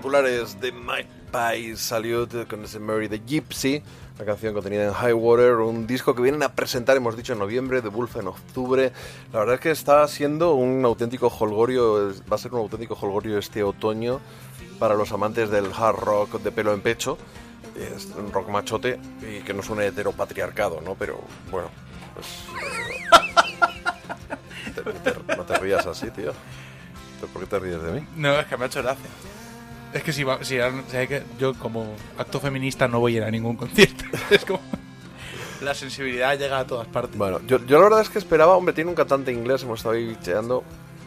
Espectaculares de My Pie Salute con ese Mary the Gypsy. la canción contenida en High Water, un disco que vienen a presentar, hemos dicho, en noviembre, de Wolf en octubre. La verdad es que está siendo un auténtico holgorio, es- va a ser un auténtico holgorio este otoño para los amantes del hard rock de pelo en pecho. Es un rock machote y que no suene heteropatriarcado, ¿no? Pero bueno, pues... te- te- no te rías así, tío. ¿Por qué te ríes de mí? No, es que me ha hecho gracia. Es que si, va, si, han- si hay que, yo como acto feminista no voy a ir a ningún concierto. Es como... La sensibilidad llega a todas partes. Bueno, yo, yo la verdad es que esperaba, hombre, tiene un cantante inglés, hemos estado ahí cheando.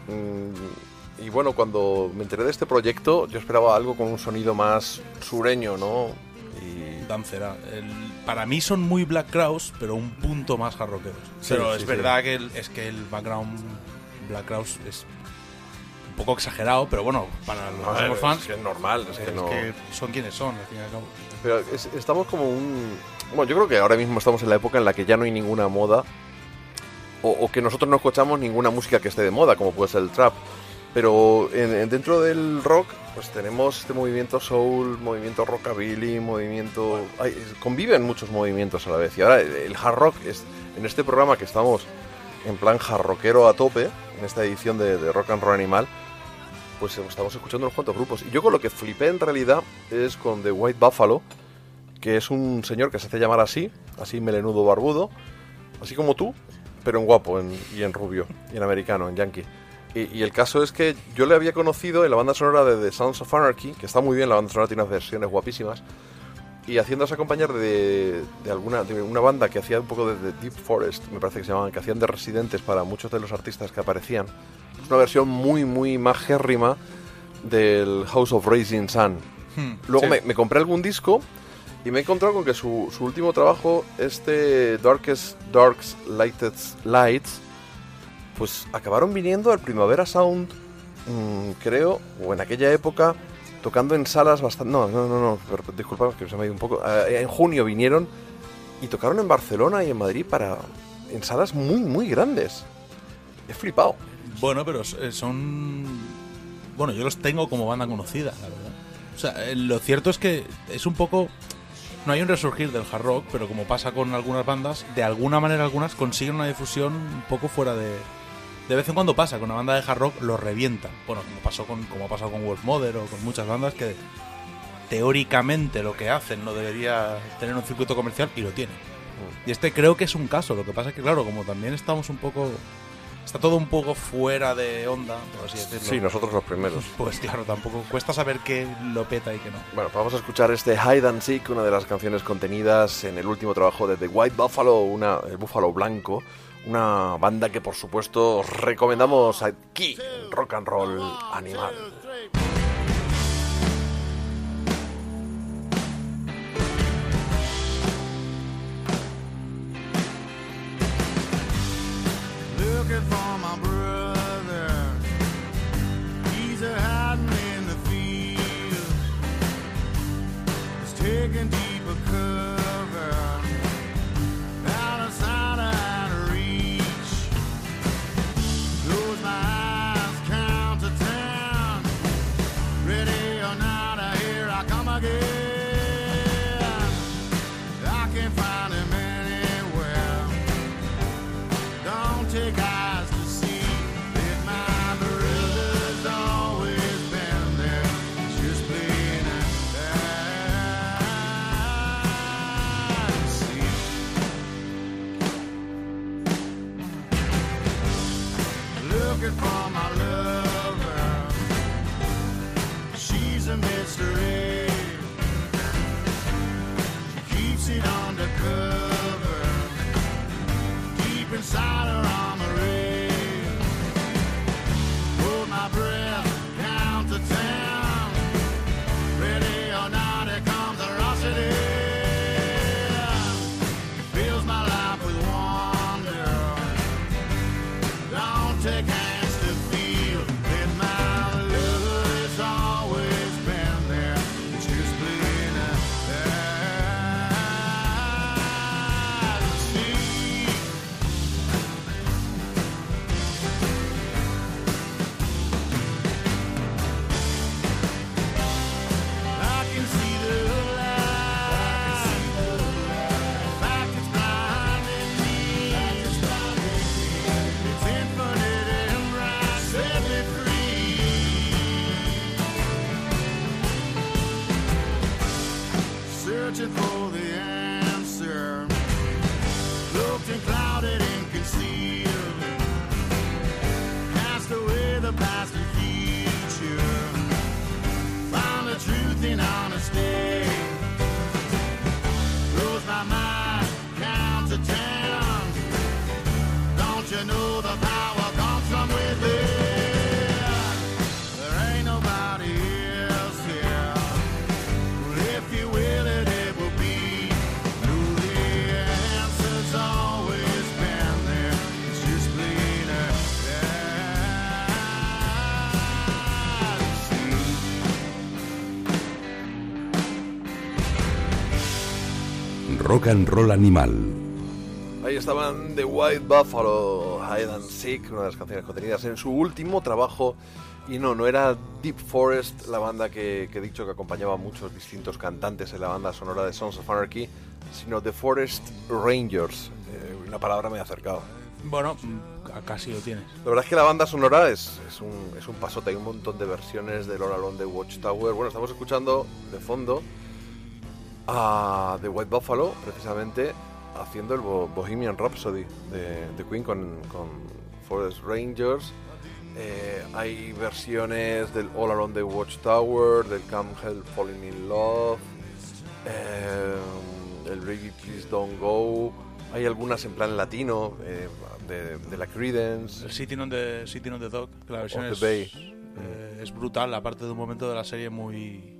mm, y bueno, cuando me enteré de este proyecto, yo esperaba algo con un sonido más sureño, ¿no? Y Dancera. El- para mí son muy Black Crowes, pero un punto más jarroqueros. Sí, pero sí, es sí. verdad que el, es que el background Black Crowes es un poco exagerado, pero bueno, para los que somos fans, es que es normal, es que es no. que son quienes son, al fin y al cabo. Pero es- estamos como un. Bueno, yo creo que ahora mismo estamos en la época en la que ya no hay ninguna moda. O, o que nosotros no escuchamos ninguna música que esté de moda, como puede ser el trap. Pero en- en- dentro del rock, pues tenemos este movimiento soul, movimiento rockabilly, movimiento. ay, es- conviven muchos movimientos a la vez. Y ahora el, el hard rock es. En este programa que estamos en plan hard rockero a tope, en esta edición de, de Rock and Roll Animal, pues estamos escuchando unos cuantos grupos. Y yo con lo que flipé en realidad es con The White Buffalo, que es un señor que se hace llamar así, así melenudo barbudo, así como tú, pero en guapo en- y en rubio, y en americano, en yankee. Y, y el caso es que yo le había conocido en la banda sonora de The Sounds of Anarchy, que está muy bien, la banda sonora tiene unas versiones guapísimas, y haciéndose acompañar de, de alguna de una banda que hacía un poco de, de Deep Forest, me parece que se llamaban, que hacían de residentes para muchos de los artistas que aparecían. Es una versión muy, muy magérrima del House of Rising Sun. Hmm, Luego sí. me, me compré algún disco y me he encontrado con que su, su último trabajo, este Darkest Darks Lightest Lights, pues acabaron viniendo al Primavera Sound, mm, creo, o en aquella época, tocando en salas bastante... No, no, no, no, per- disculpa que se me ha ido un poco. Eh, en junio vinieron y tocaron en Barcelona y en Madrid para en salas muy, muy grandes. He flipado. Bueno, pero eh, son. Bueno, yo los tengo como banda conocida, la verdad. O sea, eh, lo cierto es que es un poco. No hay un resurgir del hard rock, pero como pasa con algunas bandas, de alguna manera algunas consiguen una difusión un poco fuera de. De vez en cuando pasa, con una banda de hard rock lo revienta. Bueno, como pasó con, como ha pasado con Wolf Mother o con muchas bandas que teóricamente lo que hacen no debería tener un circuito comercial y lo tiene. Y este creo que es un caso. Lo que pasa es que, claro, como también estamos un poco. Está todo un poco fuera de onda, por así decirlo. Sí, nosotros los primeros. Pues claro, tampoco cuesta saber qué lo peta y qué no. Bueno, pues vamos a escuchar este Hide and Seek, una de las canciones contenidas en el último trabajo de The White Buffalo, una, el Búfalo Blanco, una banda que por supuesto os recomendamos aquí Rock and Roll Animal. Rock and Roll Animal. Ahí estaban The White Buffalo, Hide and Seek, una de las canciones contenidas en su último trabajo. Y no, no era Deep Forest, la banda que, que he dicho que acompañaba a muchos distintos cantantes en la banda sonora de Sons of Anarchy, sino The Forest Rangers. Eh, una palabra me ha acercado. Bueno, mm, casi lo tienes. La verdad es que la banda sonora es, es, un, es un pasote, hay un montón de versiones del All Alone de Watchtower. Bueno, estamos escuchando de fondo a The White Buffalo, precisamente haciendo el Bo- Bohemian Rhapsody de, de Queen con, con Forest Rangers. Eh, hay versiones del All Around the Watchtower, del Come Help Falling in Love, eh, el Baby Please Don't Go. Hay algunas en plan latino, eh, de, de la Credence. El Sitting on the, Sitting on the Dock, que la versión the es, Bay. eh, es brutal, aparte de un momento de la serie muy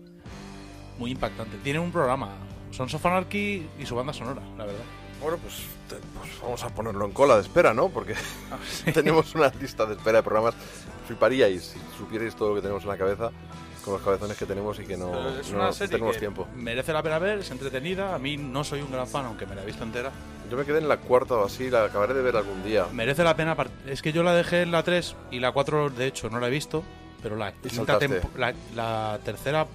muy impactante. Tiene un programa, Sons of Anarchy y su banda sonora, la verdad. Bueno, pues, te- pues vamos a ponerlo en cola de espera, ¿no? Porque tenemos una lista de espera de programas. Fliparíais si supierais todo lo que tenemos en la cabeza con los cabezones que tenemos y que no, es no una serie tenemos que tiempo. merece la pena ver, es entretenida. A mí no soy un gran fan, aunque me la he visto entera. Yo me quedé en la cuarta o así, la acabaré de ver algún día. Merece la pena. Es que yo la dejé en la 3 y la 4, de hecho, no la he visto. Pero la, quinta la, la tercera,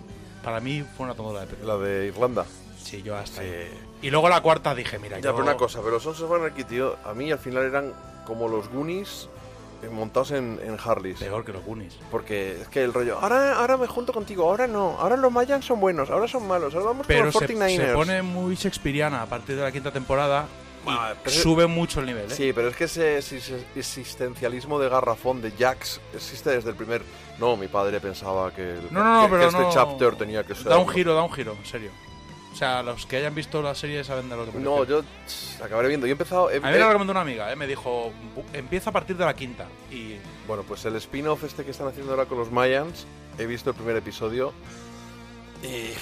para mí, fue una tomadura de pelo. La de Irlanda. Sí, yo hasta Sí. ahí. Y luego la cuarta dije, mira, Ya, yo... pero una cosa, pero Sons of Anarchy, tío, a mí al final eran como los Goonies eh, montados en, en Harleys. Peor que los Goonies. Porque es que el rollo, ahora, ahora me junto contigo, ahora no, ahora los Mayans son buenos, ahora son malos, ahora vamos Pero con se, los 49ers. se pone muy shakespeariana a partir de la quinta temporada. Bueno, sube mucho el nivel, ¿eh? Sí, pero es que ese ese existencialismo de garrafón de Jax existe desde el primer. No, mi padre pensaba que, el- No, no, no, que- que pero este no... chapter tenía que ser. Da un giro, da un giro, en serio. O sea, los que hayan visto la serie saben de lo que me No, yo tss, acabaré viendo. Yo he empezado. he- A mí me lo recomendó una amiga, ¿eh? me dijo, "Bu- empieza a partir de la quinta. Y bueno, pues el spin-off este que están haciendo ahora con los Mayans, he visto el primer episodio. Y.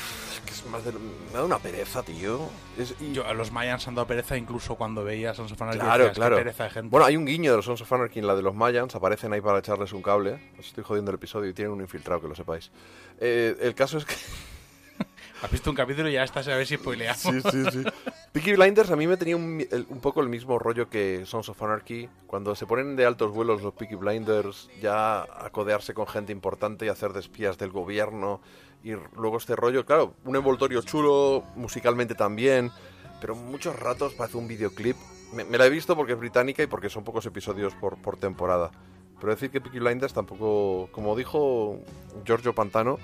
más de. Me da una pereza, tío. Es- y- yo, a los Mayans han dado pereza incluso cuando veía Sons of Anarchy. Claro, decías, "Qué claro. pereza de gente. Bueno, hay un guiño de los Sons of Anarchy en la de los Mayans. Aparecen ahí para echarles un cable. Os estoy jodiendo el episodio y tienen un infiltrado, que lo sepáis. Eh, el caso es que. Has visto un capítulo y ya estás a ver si spoileamos. Sí, sí, sí. Peaky Blinders a mí me tenía un, un poco el mismo rollo que Sons of Anarchy. Cuando se ponen de altos vuelos los Peaky Blinders ya a codearse con gente importante y hacer de espías del gobierno. Y luego este rollo, claro, un envoltorio chulo, musicalmente también, pero muchos ratos parece un videoclip. Me, me la he visto porque es británica y porque son pocos episodios por, por temporada. Pero decir que Peaky Blinders tampoco, como dijo Giorgio Pantano,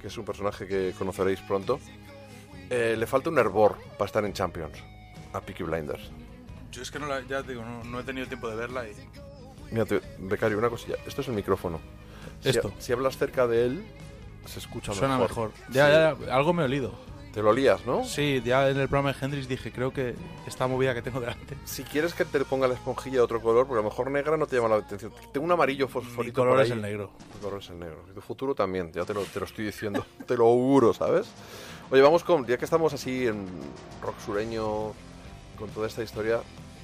que es un personaje que conoceréis pronto, eh, le falta un hervor para estar en Champions a Peaky Blinders. Yo es que no la, ya digo, no, no he tenido tiempo de verla y... Mira, te- becario, una cosilla. Esto es el micrófono. Si, Esto. si hablas cerca de él, se escucha Suena mejor. mejor. Ya, ya, ya, algo me he olido. Te lo lías, ¿no? Sí, ya en el programa de Hendrix dije, creo que esta movida que tengo delante... Si quieres que te ponga la esponjilla de otro color, porque a lo mejor negra no te llama la atención. Tengo un amarillo Mi fosforito color por es el negro. Tu color es el negro. Y tu futuro también, ya te lo, te lo estoy diciendo. te lo auguro, ¿sabes? Oye, vamos con... Ya que estamos así en rock sureño, con toda esta historia...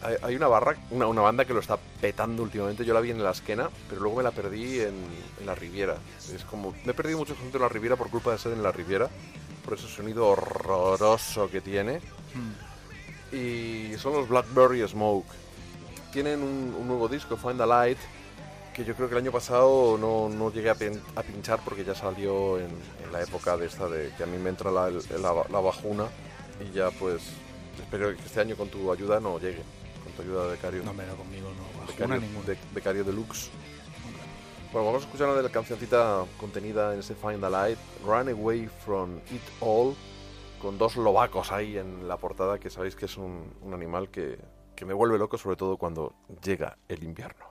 Hay, hay una barra, una, una banda que lo está petando últimamente. Yo la vi en la esquena, pero luego me la perdí en, en la Riviera. Es como... Me he perdido mucho gente en la Riviera por culpa de ser en la Riviera. Por ese sonido horroroso que tiene. Mm. Y son los Blackberry Smoke. Tienen un, un nuevo disco, Find the Light, que yo creo que el año pasado no, no llegué a, pin- a pinchar porque ya salió en, en la época de esta de que a mí me entra la, la bajuna y ya pues espero que este año con tu ayuda no llegue, tu ayuda de becario. No, pero conmigo no. Becario, ninguna. de, becario deluxe. Bueno, vamos a escuchar una de la cancioncita contenida en ese Find the Light, Run Away from It All, con dos lobacos ahí en la portada, que sabéis que es un, un animal que, que me vuelve loco, sobre todo cuando llega el invierno.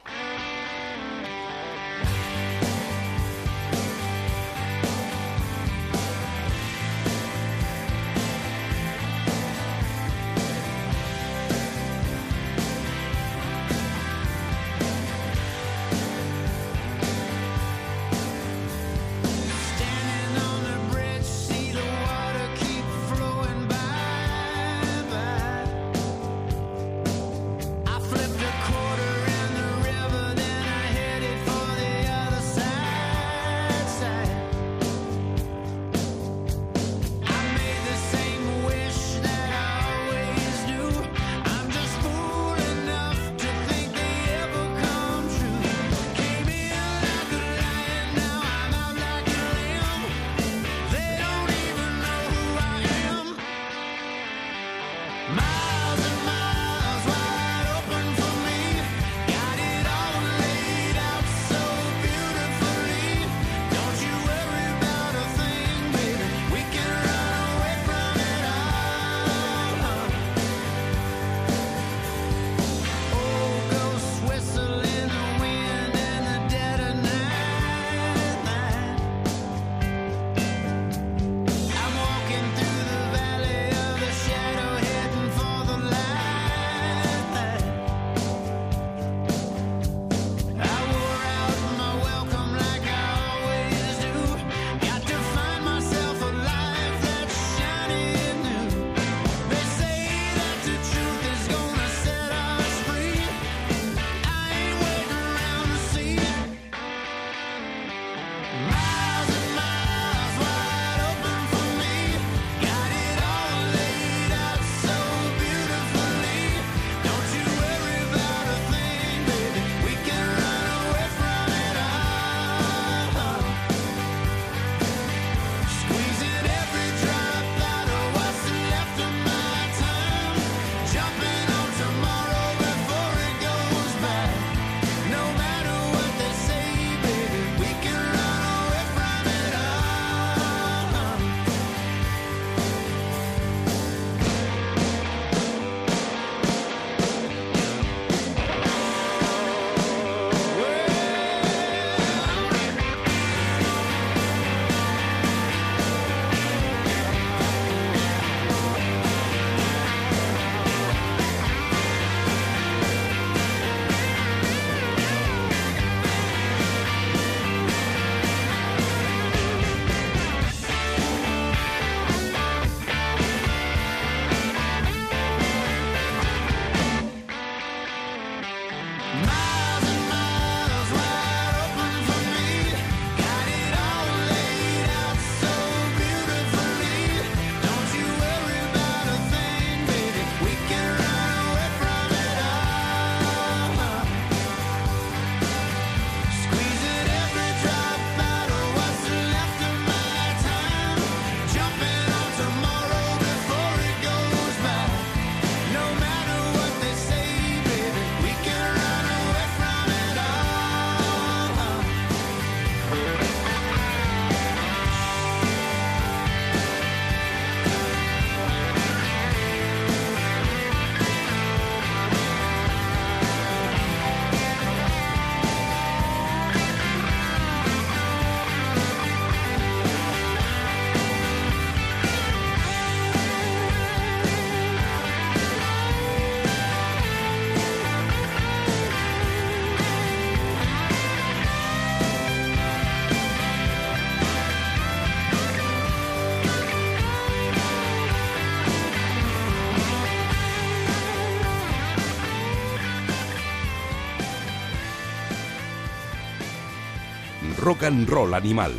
Rock and Roll Animal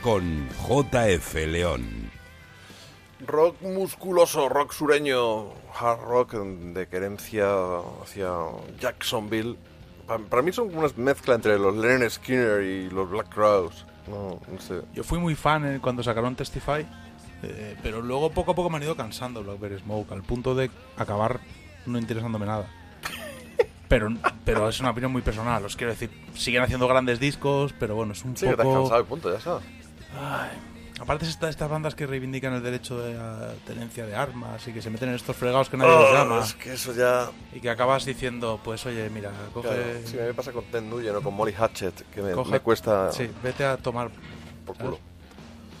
con JF León. Rock musculoso, rock sureño, hard rock de querencia hacia Jacksonville. Pa- Para, mí son una mezcla entre los Leonard Skinner y los Black Crowes. No, no sé. Yo fui muy fan eh, cuando sacaron Testify, eh, pero luego poco a poco me han ido cansando Blackberry Smoke, al punto de acabar no interesándome nada. Pero, pero es una opinión muy personal, os quiero decir, siguen haciendo grandes discos, pero bueno, es un Sí, que te has poco... cansado y punto, ya está. Aparte está estas bandas que reivindican el derecho de la tenencia de armas y que se meten en estos fregados que nadie Oh, los llama. es que eso ya... Y que acabas diciendo, pues oye, mira, coge... Claro, sí, a mí me pasa con Ted Nugent o con Molly Hatchet, que me, coge- me cuesta Sí, vete a tomar... por culo.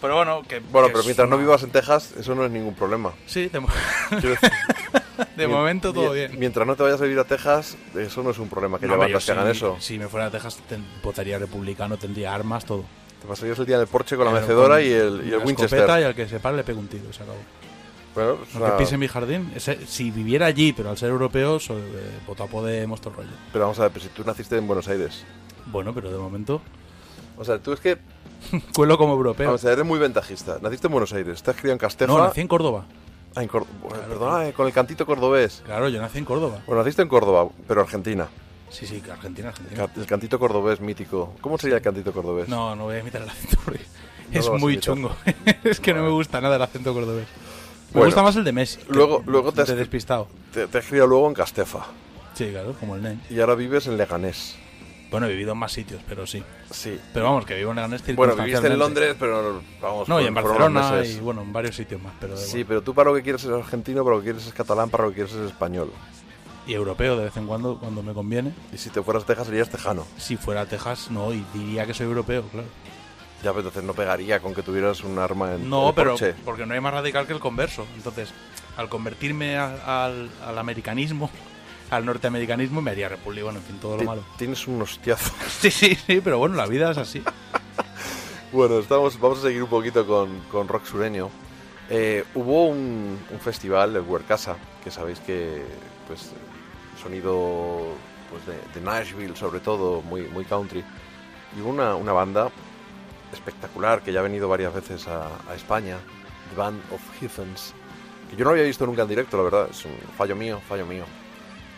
Pero bueno, que... Bueno, que pero mientras no una- vivas en Texas, eso no es ningún problema. Sí, de, mo- de momento todo bien. Mientras no te vayas a vivir a Texas, eso no es un problema que No, yo bandas que hagan si- eso. Si me fuera a Texas, votaría republicano, tendría armas, todo. Te pasarías el día en el porche con la mecedora con y el, y el la Winchester. y al que se pare le pego un tiro, se acabó. Bueno, Aunque una- pise mi jardín, si viviera allí, pero al ser europeo, soy, eh, voto a Podemos, todo el rollo. Pero vamos a ver, pero si tú naciste en Buenos Aires. Bueno, pero de momento, O sea, tú es que, cuelo como europeo. vamos a ver, eres muy ventajista. Naciste en Buenos Aires, estás criado en Castefa. No, nací en Córdoba. Ah, en Córdoba. Perdona, eh, con el cantito cordobés. Claro, yo nací en Córdoba. Bueno, naciste en Córdoba, pero Argentina. Sí, sí, Argentina, Argentina. El cantito cordobés mítico. ¿Cómo sería el cantito cordobés? No, no voy a imitar el acento porque No es muy chungo. es que no me gusta nada el acento cordobés. Me Bueno, gusta más el de Messi. luego- luego te has- de despistado. Te, te has criado luego en Castefa. Sí, claro, como el Nen. Y ahora vives en Leganés. Bueno, he vivido en más sitios, pero sí. Sí. Pero vamos, que vivo en Leganés Bueno, viviste en. Londres, pero vamos. No, y en Barcelona y bueno, en varios sitios más, pero Sí, igual. pero tú para lo que quieres es argentino, para lo que quieres es catalán, para lo que quieres es español. Y europeo de vez en cuando, cuando me conviene. Y si te fueras a Texas serías tejano. Si fuera a Texas, no, y diría que soy europeo, claro. Ya, pero entonces no pegaría con que tuvieras un arma en No, el pero porque no hay más radical que el converso. Entonces, al convertirme a- al, al americanismo, al norteamericanismo, me haría republicano, en fin, todo lo Ti- malo. Tienes un hostiazo. Sí, sí, sí, pero bueno, la vida es así. Bueno, estamos, vamos a seguir un poquito con, con rock sureño. Eh, hubo un, un festival, el Huercasa, que sabéis que, pues, sonido pues, de, de Nashville, sobre todo, muy, muy country. Y hubo una, una banda espectacular que ya ha venido varias veces a, a España, The Band of Heathens, que yo no había visto nunca en directo, la verdad, es un fallo mío, fallo mío.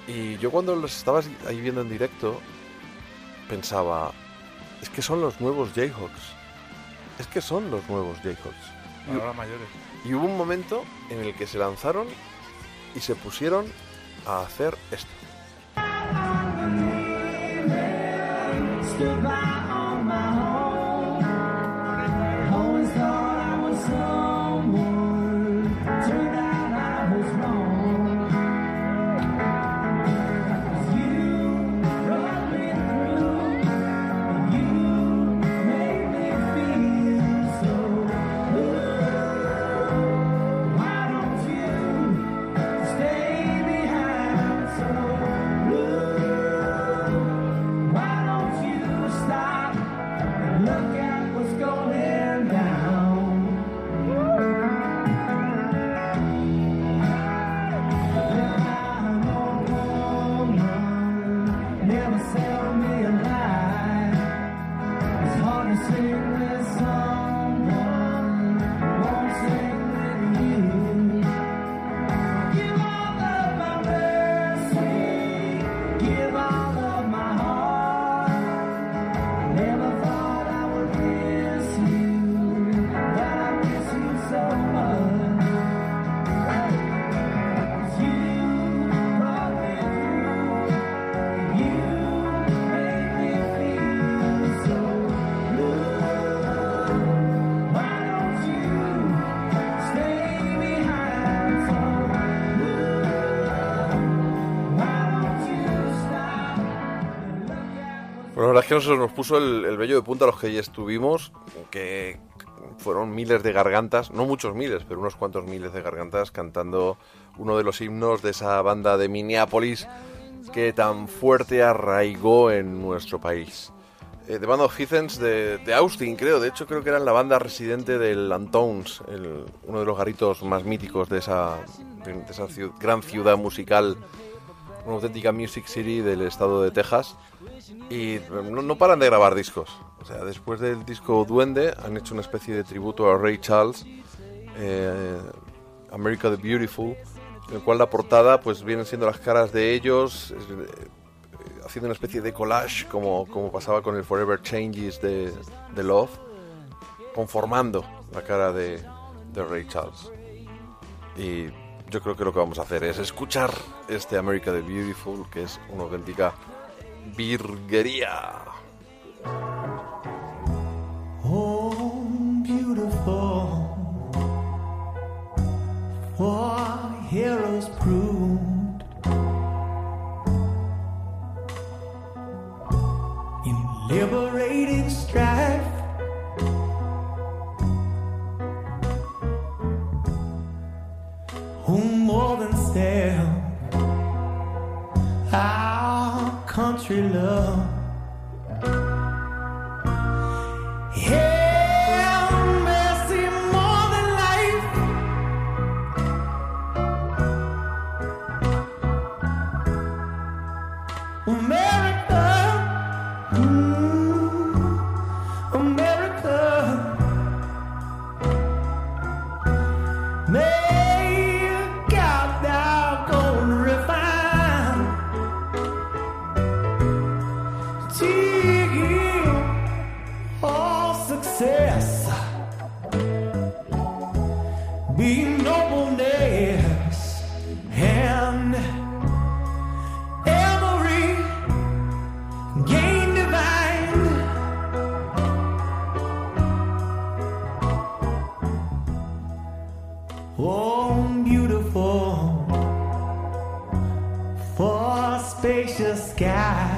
Y yo cuando los estaba ahí viendo en directo, pensaba, es que son los nuevos Jayhawks. Es que son los nuevos Jayhawks. Ahora mayores. Y hubo un momento en el que se lanzaron y se pusieron a hacer esto. Verdad es que nos, nos puso el, el vello de punta a los que allí estuvimos, que fueron miles de gargantas, no muchos miles, pero unos cuantos miles de gargantas cantando uno de los himnos de esa banda de Minneapolis que tan fuerte arraigó en nuestro país. Eh, The Band of Heathens de, de Austin, creo. De hecho, creo que eran la banda residente del Antones, el- uno de los garitos más míticos de esa, de esa ciu- gran ciudad musical una auténtica Music City del estado de Texas. Y no, no paran de grabar discos. O sea, después del disco Duende han hecho una especie de tributo a Ray Charles, eh, America the Beautiful, en el cual la portada pues vienen siendo las caras de ellos, eh, haciendo una especie de collage como, como pasaba con el Forever Changes de, de Love, conformando la cara de, de Ray Charles. Y yo creo que lo que vamos a hacer es escuchar este America the Beautiful, que es una auténtica virguería. Oh, beautiful, for heroes proved in liberating strife. Who more than self our country love. Hell, sky.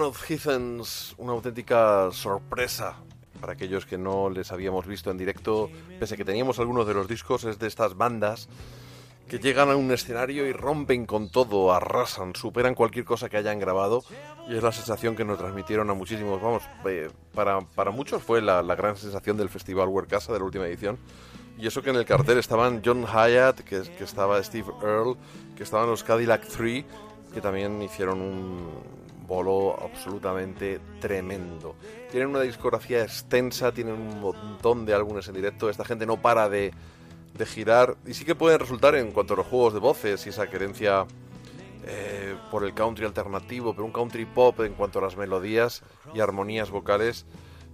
Band of Heathens, una auténtica sorpresa. Para aquellos que no les habíamos visto en directo, pese a que teníamos algunos de los discos, es de estas bandas que llegan a un escenario y rompen con todo, arrasan, superan cualquier cosa que hayan grabado y es la sensación que nos transmitieron a muchísimos, vamos, eh, para, para muchos fue la, la gran sensación del Festival Casa de la última edición. Y eso que en el cartel estaban John Hyatt, que, que estaba Steve Earle, que estaban los Cadillac 3, que también hicieron un bolo absolutamente tremendo. Tienen una discografía extensa, tienen un montón de álbumes en directo, esta gente no para de, de girar y sí que pueden resultar en cuanto a los juegos de voces y esa querencia eh, por el country alternativo, pero un country pop en cuanto a las melodías y armonías vocales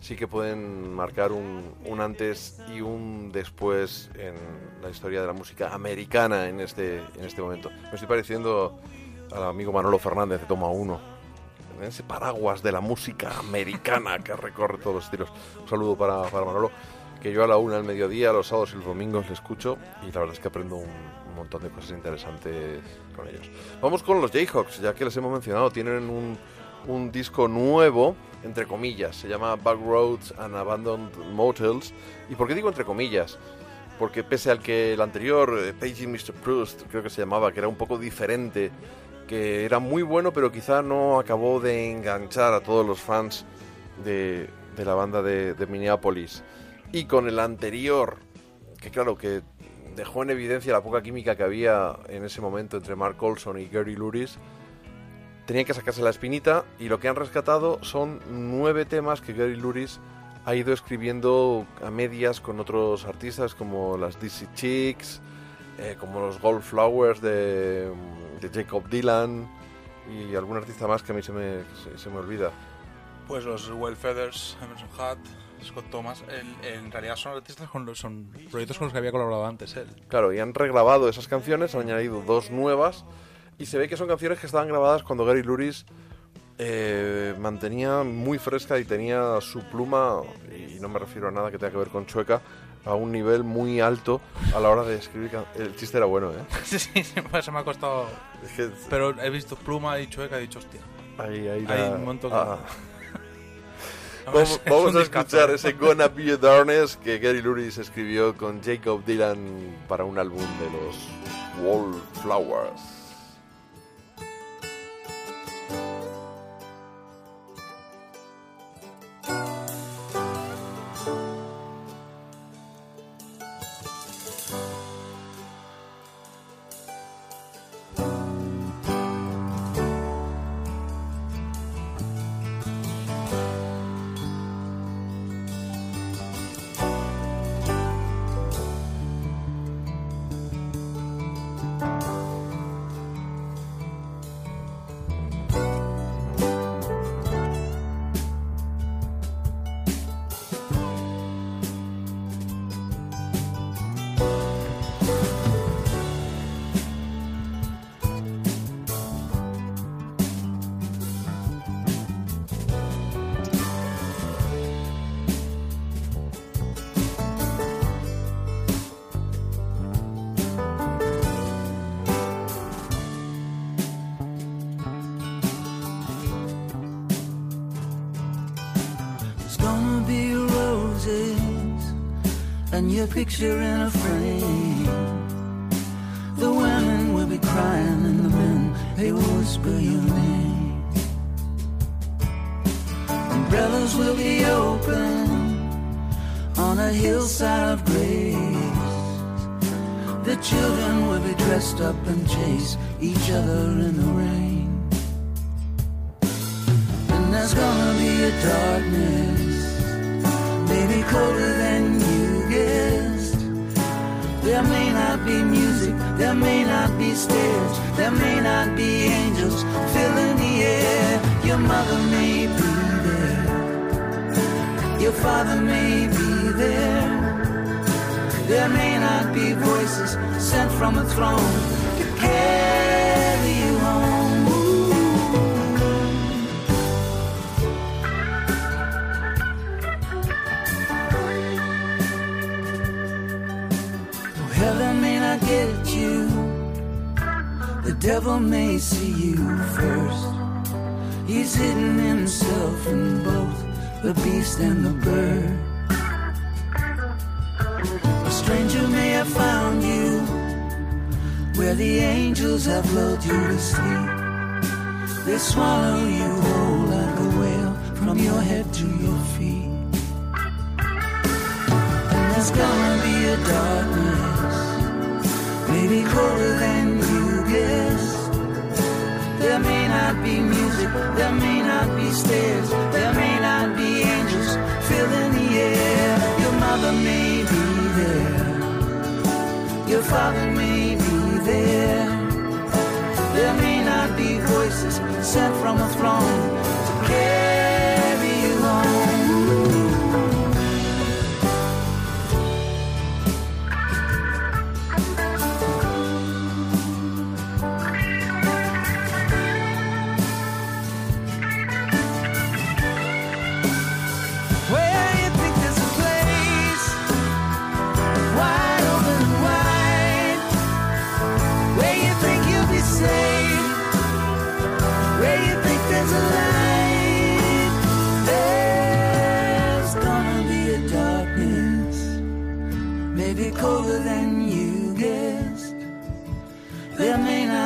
sí que pueden marcar un, un antes y un después en la historia de la música americana en este, en este momento. Me estoy pareciendo al amigo Manolo Fernández de Toma 1, en ese paraguas de la música americana que recorre todos los estilos. Un saludo para, para Manolo, que yo a la una al mediodía, los sábados y los domingos le escucho y la verdad es que aprendo un, un montón de cosas interesantes con ellos. Vamos con los Jayhawks, ya que les hemos mencionado, tienen un, un disco nuevo, entre comillas, se llama Back Roads and Abandoned Motels. ¿Y por qué digo entre comillas? Porque pese al que el anterior, eh, Paging Mr. Proust, creo que se llamaba, que era un poco diferente, que era muy bueno, pero quizá no acabó de enganchar a todos los fans de, de la banda de, Minneapolis. Y con el anterior, que claro, que dejó en evidencia la poca química que había en ese momento entre Mark Olson y Gary Luris, tenían que sacarse la espinita y lo que han rescatado son nueve temas que Gary Luris ha ido escribiendo a medias con otros artistas como las DC Chicks, eh, como los Gold Flowers de, de Jacob Dylan y algún artista más que a mí se me, se, se me olvida. Pues los Well Feathers, Emerson Hutt, Scott Thomas, el- en realidad son artistas con los, son proyectos con los que había colaborado antes él. Claro, y han regrabado esas canciones, han añadido dos nuevas y se ve que son canciones que estaban grabadas cuando Gary Luris eh, mantenía muy fresca y tenía su pluma, y no me refiero a nada que tenga que ver con Chueca, a un nivel muy alto a la hora de escribir. can- El chiste era bueno, ¿eh? sí, sí, pues se me ha costado. Es que Pero he visto Pluma y Chueca y he dicho, hostia. ahí, ahí Hay la- un montón que- ah. Vamos, es a escuchar ¿eh? ese Gonna Be a Darkness que Gary Luris escribió con Jacob Dylan para un álbum de los Wallflowers. Your picture in a frame. The women will be crying and the men they will whisper your name. Umbrellas will be open on a hillside of grace. The children will be dressed up and chase each other in the rain. And there's gonna be a darkness, maybe colder than you. There may not be music, there may not be stairs, there may not be angels filling the air. Your mother may be there, your father may be there. There may not be voices sent from a throne to carry get you, the devil may see you first. He's hidden himself in both the beast and the bird. A stranger may have found you where the angels have lulled you to sleep. They swallow you whole like a whale from your head to your feet. And there's gonna be a darkness, maybe colder than you guessed. There may not be music, there may not be stairs, there may not be angels filling the air. Your mother may be there, your father may be there. There may not be voices sent from a throne to carry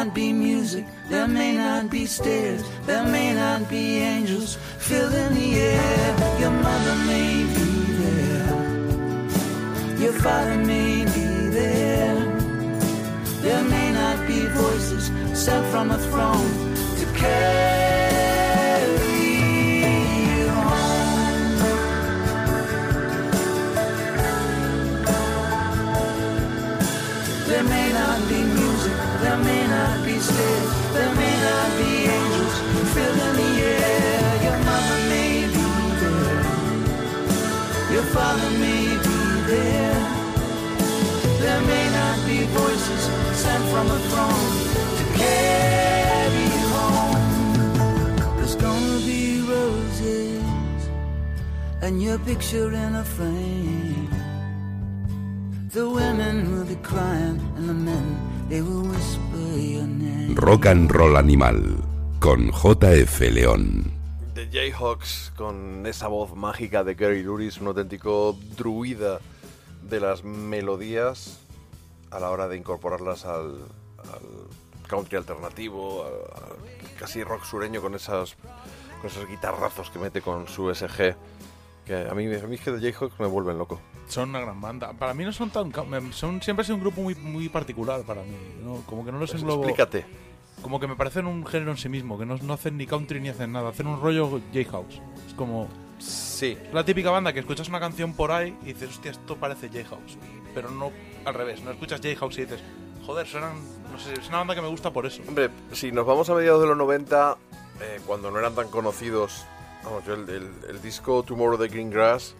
not be music, there may not be stairs, there may not be angels filling the air. Your mother may be there, your father may be there. There may not be voices sent from a throne to carry angels filling the air. Your mother may be there, your father may be there. There may not be voices sent from a throne to carry you home. There's gonna be roses and your picture in a frame. The women will be crying and the men they will whisper your name. Rock and Roll Animal con JF León. The Jayhawks con esa voz mágica de Gary Luris, un auténtico druida de las melodías a la hora de incorporarlas al, al country alternativo, al- al casi rock sureño con esas con esos guitarrazos que mete con su SG. Que a mí, a mí es que The Jayhawks me vuelven loco. Son una gran banda. Para mí no son tan... Son, siempre ha sido un grupo muy, muy particular para mí. ¿no? Como que no los englobo... Explícate. Como que me parecen un género en sí mismo, que no, no hacen ni country ni hacen nada. Hacen un rollo J-House. Es como... Sí, La típica banda que escuchas una canción por ahí y dices, hostia, esto parece J-House. Pero no al revés, no escuchas J-House y dices, joder, suenan, no sé, es una banda que me gusta por eso. Hombre, si nos vamos a mediados de los 90, eh, cuando no eran tan conocidos, vamos, yo el, el- el disco Tomorrow de Green Grass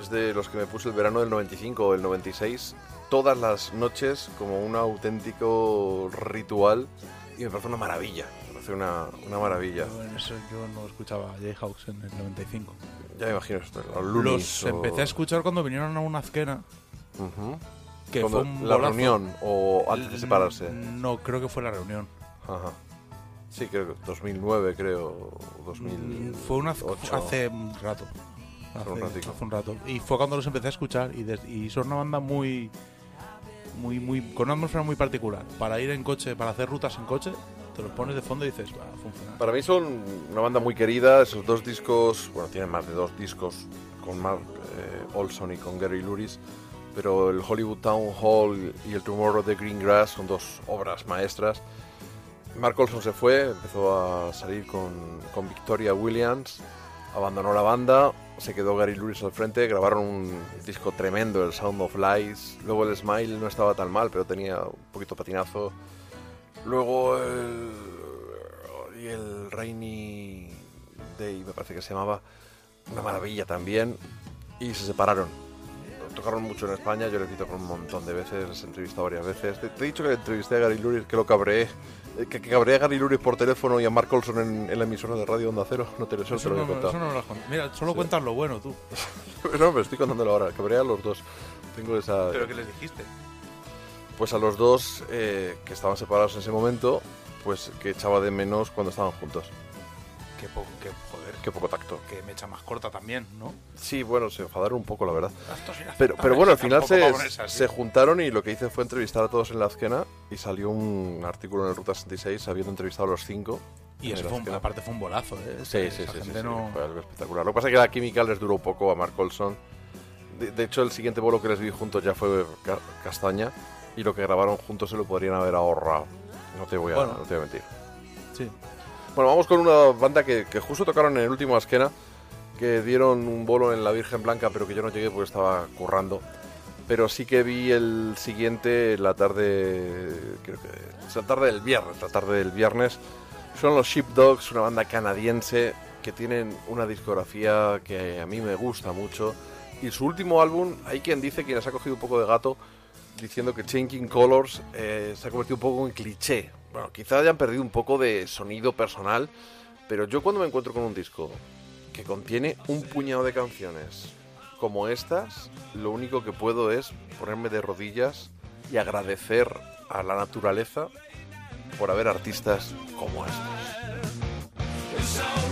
es de los que me puse el verano del 95 o el 96, todas las noches como un auténtico ritual y me parece una maravilla, me parece una, una maravilla. Yo, en eso yo no escuchaba J-House en el 95. Ya me imagino esto, los Loonies Los o- empecé a escuchar cuando vinieron a una azquena, Ujú. que Cuando- fue un la bolazo. reunión o antes de separarse. No, creo que fue la reunión. Ajá. Sí, creo que 2009, creo, o 2008. Fue una, hace un rato. Hace, un hace un rato. Y fue cuando los empecé a escuchar y son una banda muy, muy, muy, con una atmósfera muy particular. Para ir en coche, para hacer rutas en coche, te los pones de fondo y dices, va a funcionar. Para mí son una banda muy querida, esos dos discos, bueno, tienen más de dos discos con Mark eh, Olson y con Gary Luris, pero el Hollywood Town Hall y el Tomorrow de Green Grass son dos obras maestras. Mark Olson se fue, empezó a salir con, con Victoria Williams, abandonó la banda, se quedó Gary Luris al frente, grabaron un disco tremendo, el Sound of Lies, luego el Smile no estaba tan mal, pero tenía un poquito patinazo. Luego el, y el Rainy Day, me parece que se llamaba, una maravilla también, y se separaron. Tocaron mucho en España, yo les he visto con un montón de veces, les he entrevistado varias veces. Te, he dicho que entrevisté a Gary Luris, que lo cabreé, eh, que, que cabreé a Gary Luris por teléfono y a Mark Olson en, en la emisora de radio Onda Cero. No te, eso te Eso lo no, eso no lo has contado. Mira, solo Sí. cuentas lo bueno tú. no, me estoy contándolo ahora, cabreé a los dos. Tengo esa... Pero que les dijiste. Pues a los dos eh, que estaban separados en ese momento, pues que echaba de menos cuando estaban juntos. Que, po- que joder, Qué poco tacto. que me echa más corta también, ¿no? Sí, bueno, se enfadaron un poco, la verdad. Es Pero, pero bueno, al final se, se juntaron y lo que hice fue entrevistar a todos en la Azquena y salió un artículo en el Ruta 66 habiendo entrevistado a los cinco. Y eso fue un- aparte fue un bolazo, ¿eh? Sí, sí, sí, sí, sí, no- fue algo espectacular. Lo que pasa es que la química les duró poco a Mark Olson. De, de hecho, el siguiente bolo que les vi juntos ya fue Ca- Castaña y lo que grabaron juntos se lo podrían haber ahorrado. No te voy a, Bueno. no te voy a mentir. Sí. Bueno, vamos con una banda que, que justo tocaron en el último Asquena, que dieron un bolo en la Virgen Blanca, pero que yo no llegué porque estaba currando. Pero sí que vi el siguiente la tarde, creo que es la tarde del viernes, la tarde del viernes. Son los Sheepdogs, una banda canadiense que tienen una discografía que a mí me gusta mucho. Y su último álbum, hay quien dice, quien les ha cogido un poco de gato, diciendo que Changing Colors eh, se ha convertido un poco en cliché. Bueno, quizá hayan perdido un poco de sonido personal, pero yo cuando me encuentro con un disco que contiene un puñado de canciones como estas, lo único que puedo es ponerme de rodillas y agradecer a la naturaleza por haber artistas como estos.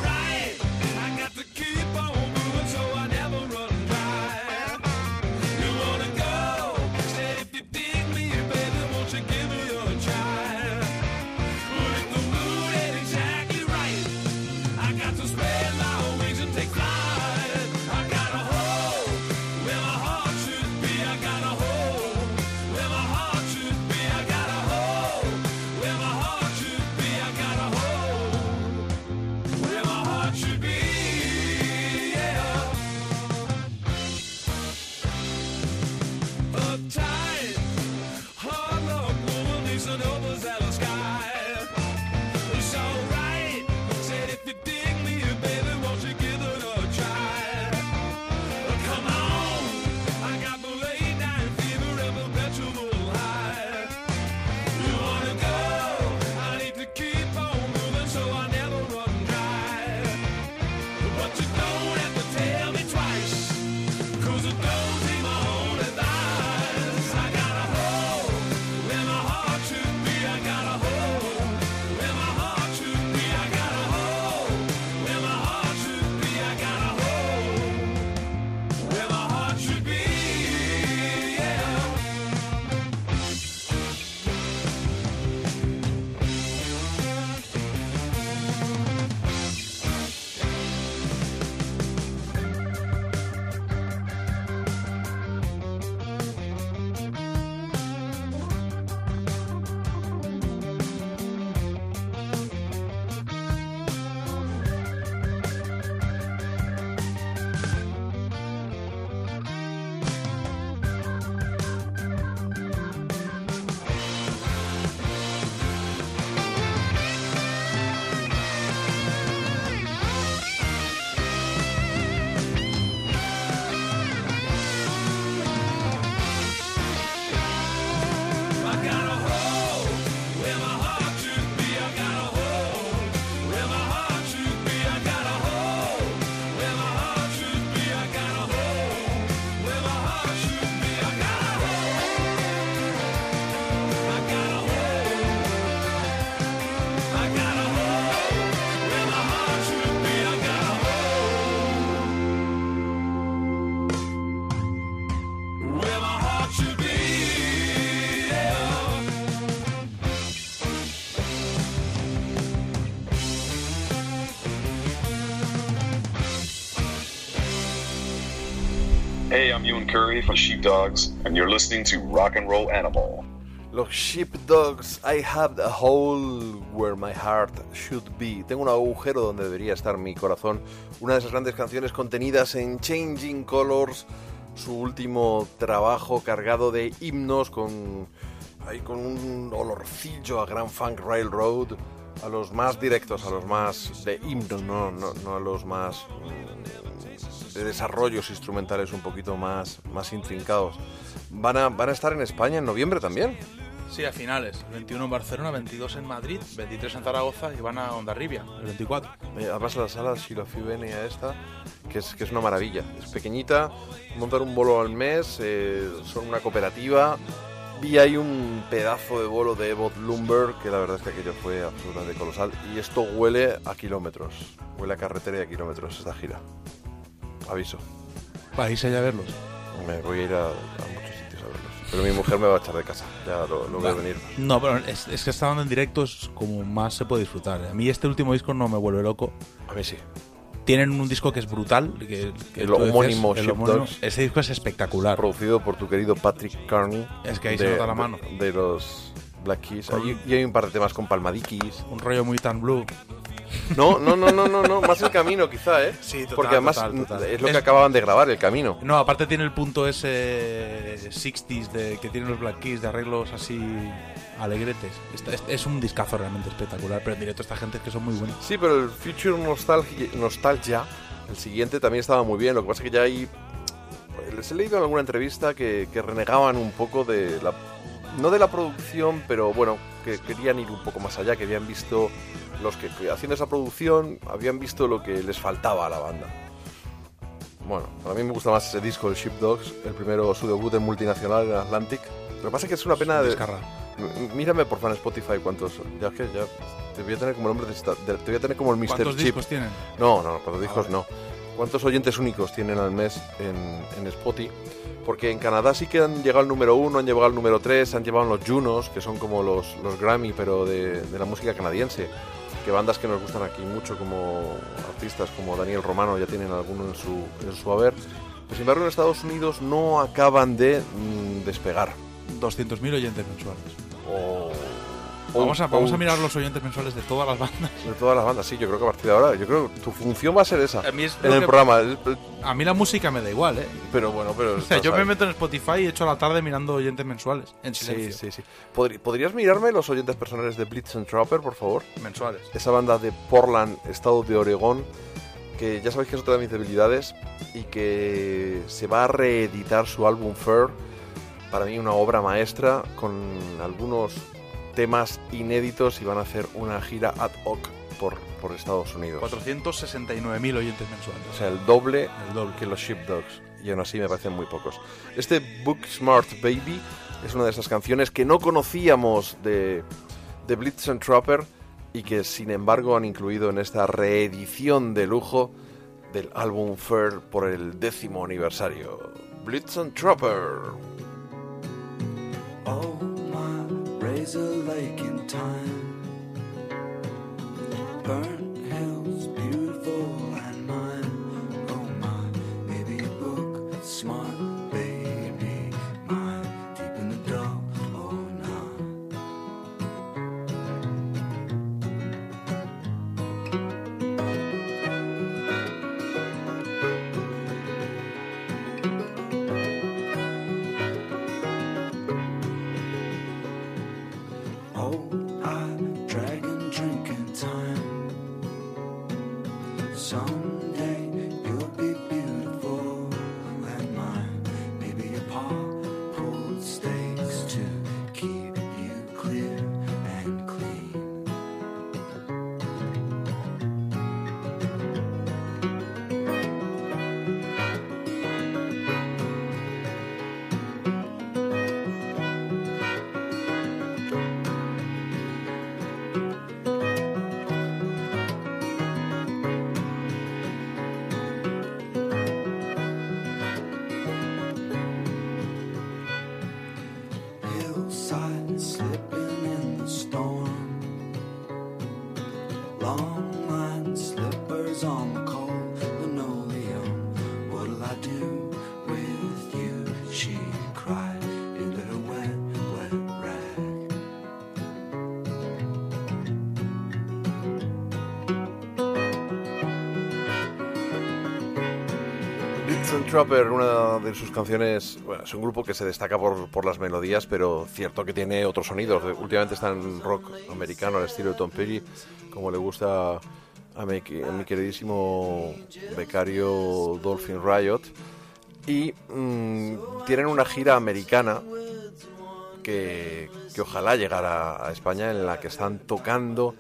From Sheepdogs, and you're listening to Rock and Roll Animal. Los Sheepdogs, I have a hole where my heart should be. Tengo un agujero donde debería estar mi corazón. Una de esas grandes canciones contenidas en Changing Colors, su último trabajo cargado de himnos con, ahí con un olorcillo a Grand Funk Railroad, a los más directos, a los más de himnos, no, no, no a los más de desarrollos instrumentales un poquito más, más intrincados. Van a, van a estar en España en noviembre también. Sí, a finales. El 21 en Barcelona, 22 en Madrid, 23 en Zaragoza y van a Ondarribia, el 24. Eh, Además la sala Silofibenia esta, que es, que es una maravilla. Es pequeñita, montar un bolo al mes, eh, son una cooperativa. Vi ahí un pedazo de bolo de Evo Lumber, que la verdad es que aquello fue absolutamente colosal. Y esto huele a kilómetros, huele a carretera y a kilómetros esta gira. Aviso, Vais allá a verlos. me voy a ir a, a muchos sitios a verlos. Pero mi mujer me va a echar de casa, ya lo, lo veo venir. No, pero es, es que estando en directo es como más se puede disfrutar. A mí este último disco no me vuelve loco. A mí sí. Tienen un disco que es brutal. Que, que El tú decías, homónimo el Sheepdogs. Ese disco es espectacular. Producido por tu querido Patrick Carney. Es que ahí se nota la mano. De, de los Black Keys. Hay- y hay un par de temas con Palmadikis. Un rollo muy tan blue. No, no, no, no, no, no, más el camino quizá, ¿eh? Sí, total, Porque además total, total. es lo que Es- acababan de grabar, el camino. No, aparte tiene el punto ese 60s de, que tienen los Black Keys, de arreglos así alegretes. Está- es, es un discazo realmente espectacular, pero en directo esta gente es que son muy buenos. Sí, pero el Future Nostalgia, Nostalgia, el siguiente también estaba muy bien. Lo que pasa es que ya hay... Les he leído en alguna entrevista que, que renegaban un poco de la... No de la producción, pero bueno, que querían ir un poco más allá, que habían visto... Los que haciendo esa producción habían visto lo que les faltaba a la banda. Bueno, a mí me gusta más ese disco, el Sheepdogs, el primero, su debut en multinacional en Atlantic. Lo que pasa es que es una pena de... Mírame por fan Spotify cuántos. Ya es que ya te voy a tener como el nombre de, te voy a tener como el Mr. ¿Cuántos Chip. discos tienen? No, no, cuántos discos no. ¿Cuántos oyentes únicos tienen al mes en, en Spotify? Porque en Canadá sí que han llegado al número uno, han llegado al número tres, han llevado los Junos, que son como los, los Grammy, pero de, de la música canadiense. Que bandas que nos gustan aquí mucho, como artistas como Daniel Romano, ya tienen alguno en su, en su haber. Pero sin embargo, en Estados Unidos no acaban de mm, despegar. 200.000 oyentes mensuales. O- Vamos a, vamos a mirar los oyentes mensuales de todas las bandas. De todas las bandas, sí, yo creo que a partir de ahora, yo creo que tu función va a ser esa. A mí es en el que- programa. el- el- A mí la música me da igual, ¿eh? Pero bueno, pero. O sea, yo me meto en Spotify y echo la tarde mirando oyentes mensuales. En Sí, silencio. sí, sí. Podri- ¿Podrías mirarme los oyentes personales de Blitz and Trapper, por favor? Mensuales. Esa banda de Portland, estado de Oregón, que ya sabéis que es otra de mis debilidades y que se va a reeditar su álbum Fair. Para mí, una obra maestra con algunos temas inéditos y van a hacer una gira ad hoc por, por Estados Unidos. 469.000 oyentes mensuales. O sea, el doble El doble. que los Sheepdogs. y aún así me parecen muy pocos. Este Book Smart Baby es una de esas canciones que no conocíamos de, de Blitz and Trapper y que sin embargo han incluido en esta reedición de lujo del álbum Fair por el décimo aniversario. Blitz and Trapper. Oh, razor lake in time. Burnt hills, Trapper, una de sus canciones, bueno, es un grupo que se destaca por, por las melodías, pero cierto que tiene otros sonidos. Últimamente está en rock americano al estilo de Tom Petty, como le gusta a mi, a mi queridísimo becario Dolphin Riot. Y mm, tienen una gira americana que, que ojalá llegara a España, en la que están tocando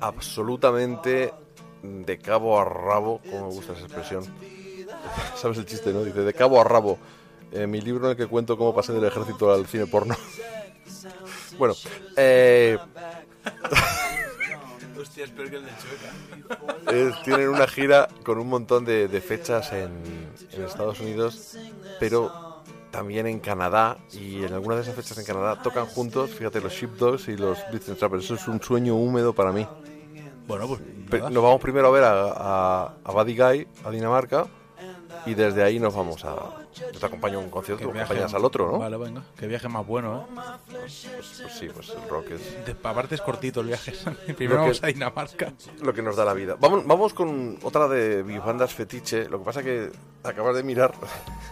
absolutamente de cabo a rabo, como me gusta esa expresión. ¿Sabes el chiste, no? Dice, de cabo a rabo. Eh, mi libro en el que cuento cómo pasé del ejército al cine porno. bueno, eh, Hostia, es peor que el de Chueca. eh, tienen una gira con un montón de, de fechas en, en Estados Unidos, pero también en Canadá. Y en algunas de esas fechas en Canadá tocan juntos, fíjate, los Sheepdogs y los Blitz and Trappers. Eso es un sueño húmedo para mí. Bueno, pues. Nos vamos primero a ver a, a, a Buddy Guy, a Dinamarca, y desde ahí nos vamos a... Yo te acompaño a un concierto, Que tú acompañas al otro, ¿no? Vale, venga. Que viaje más bueno, ¿eh? Pues, pues sí, pues el rock es De- aparte es cortito el viaje. Lo Primero que- vamos a Dinamarca. lo que nos da la vida. Vamos, vamos con otra de mis bandas fetiche. Lo que pasa que acabas de mirar...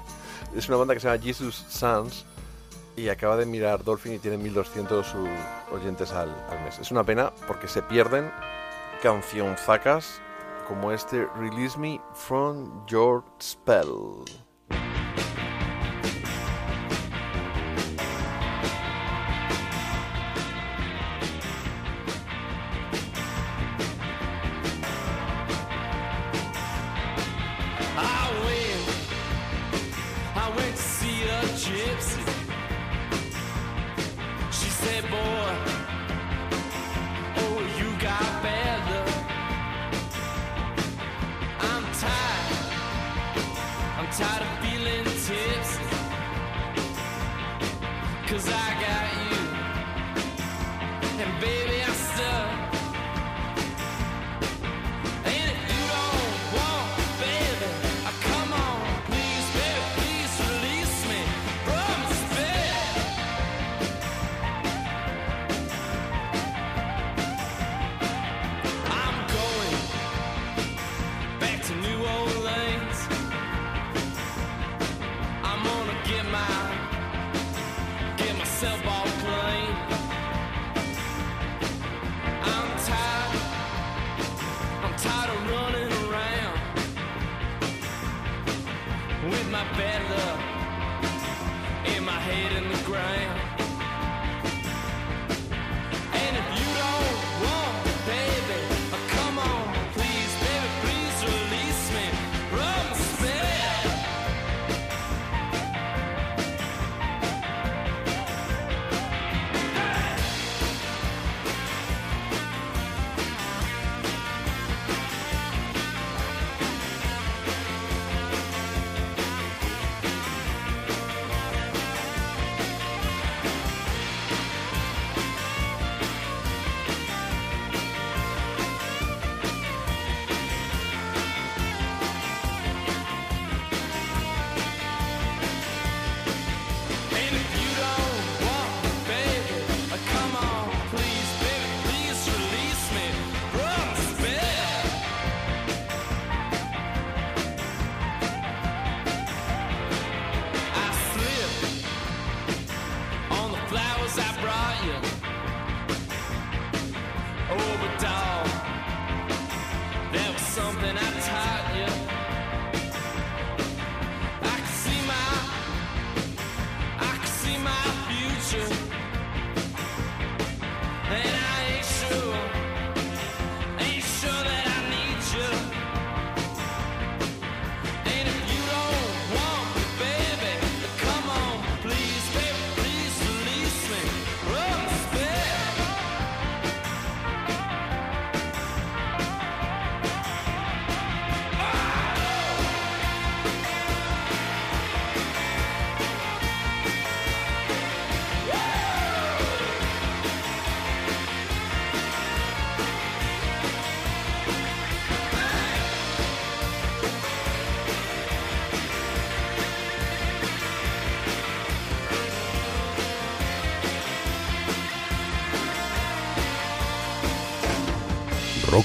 es una banda que se llama Jesus Sans y acaba de mirar Dolphin y tiene 1200 sus oyentes al, al mes. Es una pena porque se pierden cancionzacas como este Release Me From Your Spell.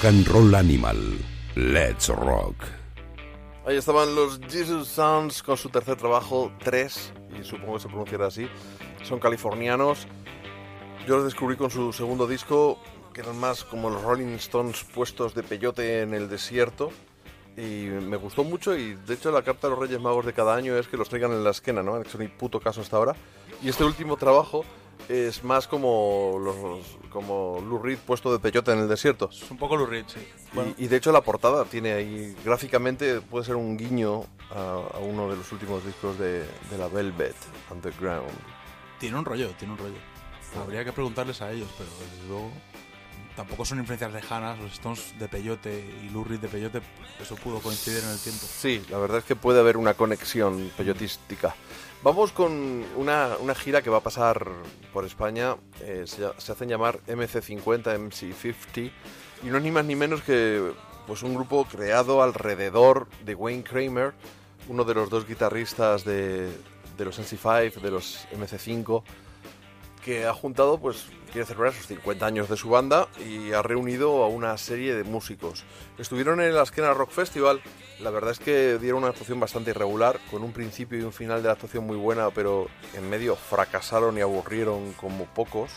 Rock and Roll Animal. Let's Rock. Ahí estaban los Jesus Sounds con su tercer trabajo, 3, y supongo que se pronunciará así. Son californianos. Yo los descubrí con su segundo disco, que eran más como los Rolling Stones puestos de peyote en el desierto. Y me gustó mucho y de hecho la carta de los Reyes Magos de cada año es que los traigan en la esquena, ¿no? Han hecho ni puto caso hasta ahora. Y este último trabajo es más como los como Lou Reed puesto de peyote en el desierto. Es un poco Lou Reed, sí. Bueno, Y, y de hecho la portada tiene ahí, gráficamente puede ser un guiño a, a uno de los últimos discos de, de la Velvet Underground. tiene un rollo, tiene un rollo. Habría que preguntarles a ellos, pero desde luego tampoco son influencias lejanas. Los Stones de Peyote y Lou Reed de Peyote, eso pudo coincidir en el tiempo. Sí, la verdad es que puede haber una conexión peyotística. Vamos con una, una gira que va a pasar por España, eh, se, hacen llamar MC50, MC50, y no es ni más ni menos que pues un grupo creado alrededor de Wayne Kramer, uno de los dos guitarristas de, de los MC5, de los MC5, que ha juntado, pues quiere celebrar sus 50 años de su banda y ha reunido a una serie de músicos. Estuvieron en la Esquena Rock Festival, la verdad es que dieron una actuación bastante irregular, con un principio y un final de la actuación muy buena, pero en medio fracasaron y aburrieron como pocos.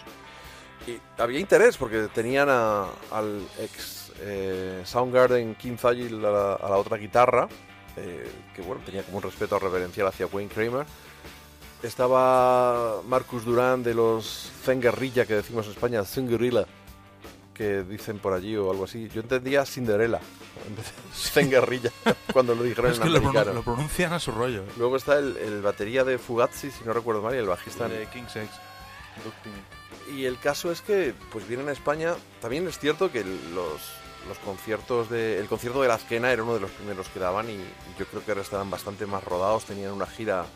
Y había interés porque tenían al ex eh, Soundgarden Kim Thayil a la otra guitarra, eh, que bueno, tenía como un respeto reverencial hacia Wayne Kramer. Estaba Marcus Durán de los Zen Guerrilla, que decimos en España, Zen Guerrilla, que dicen por allí o algo así. Yo entendía Cinderella, en vez de Zen Guerrilla, cuando lo dijeron es en que lo, americano. pronun- lo pronuncian a su rollo. ¿eh? Luego está el, el batería de Fugazi, si no recuerdo mal, y el bajista de King Sex. y el caso es que pues vienen a España. También es cierto que los, los conciertos de. El concierto de la Azquena era uno de los primeros que daban y, y yo creo que ahora estaban bastante más rodados, tenían una gira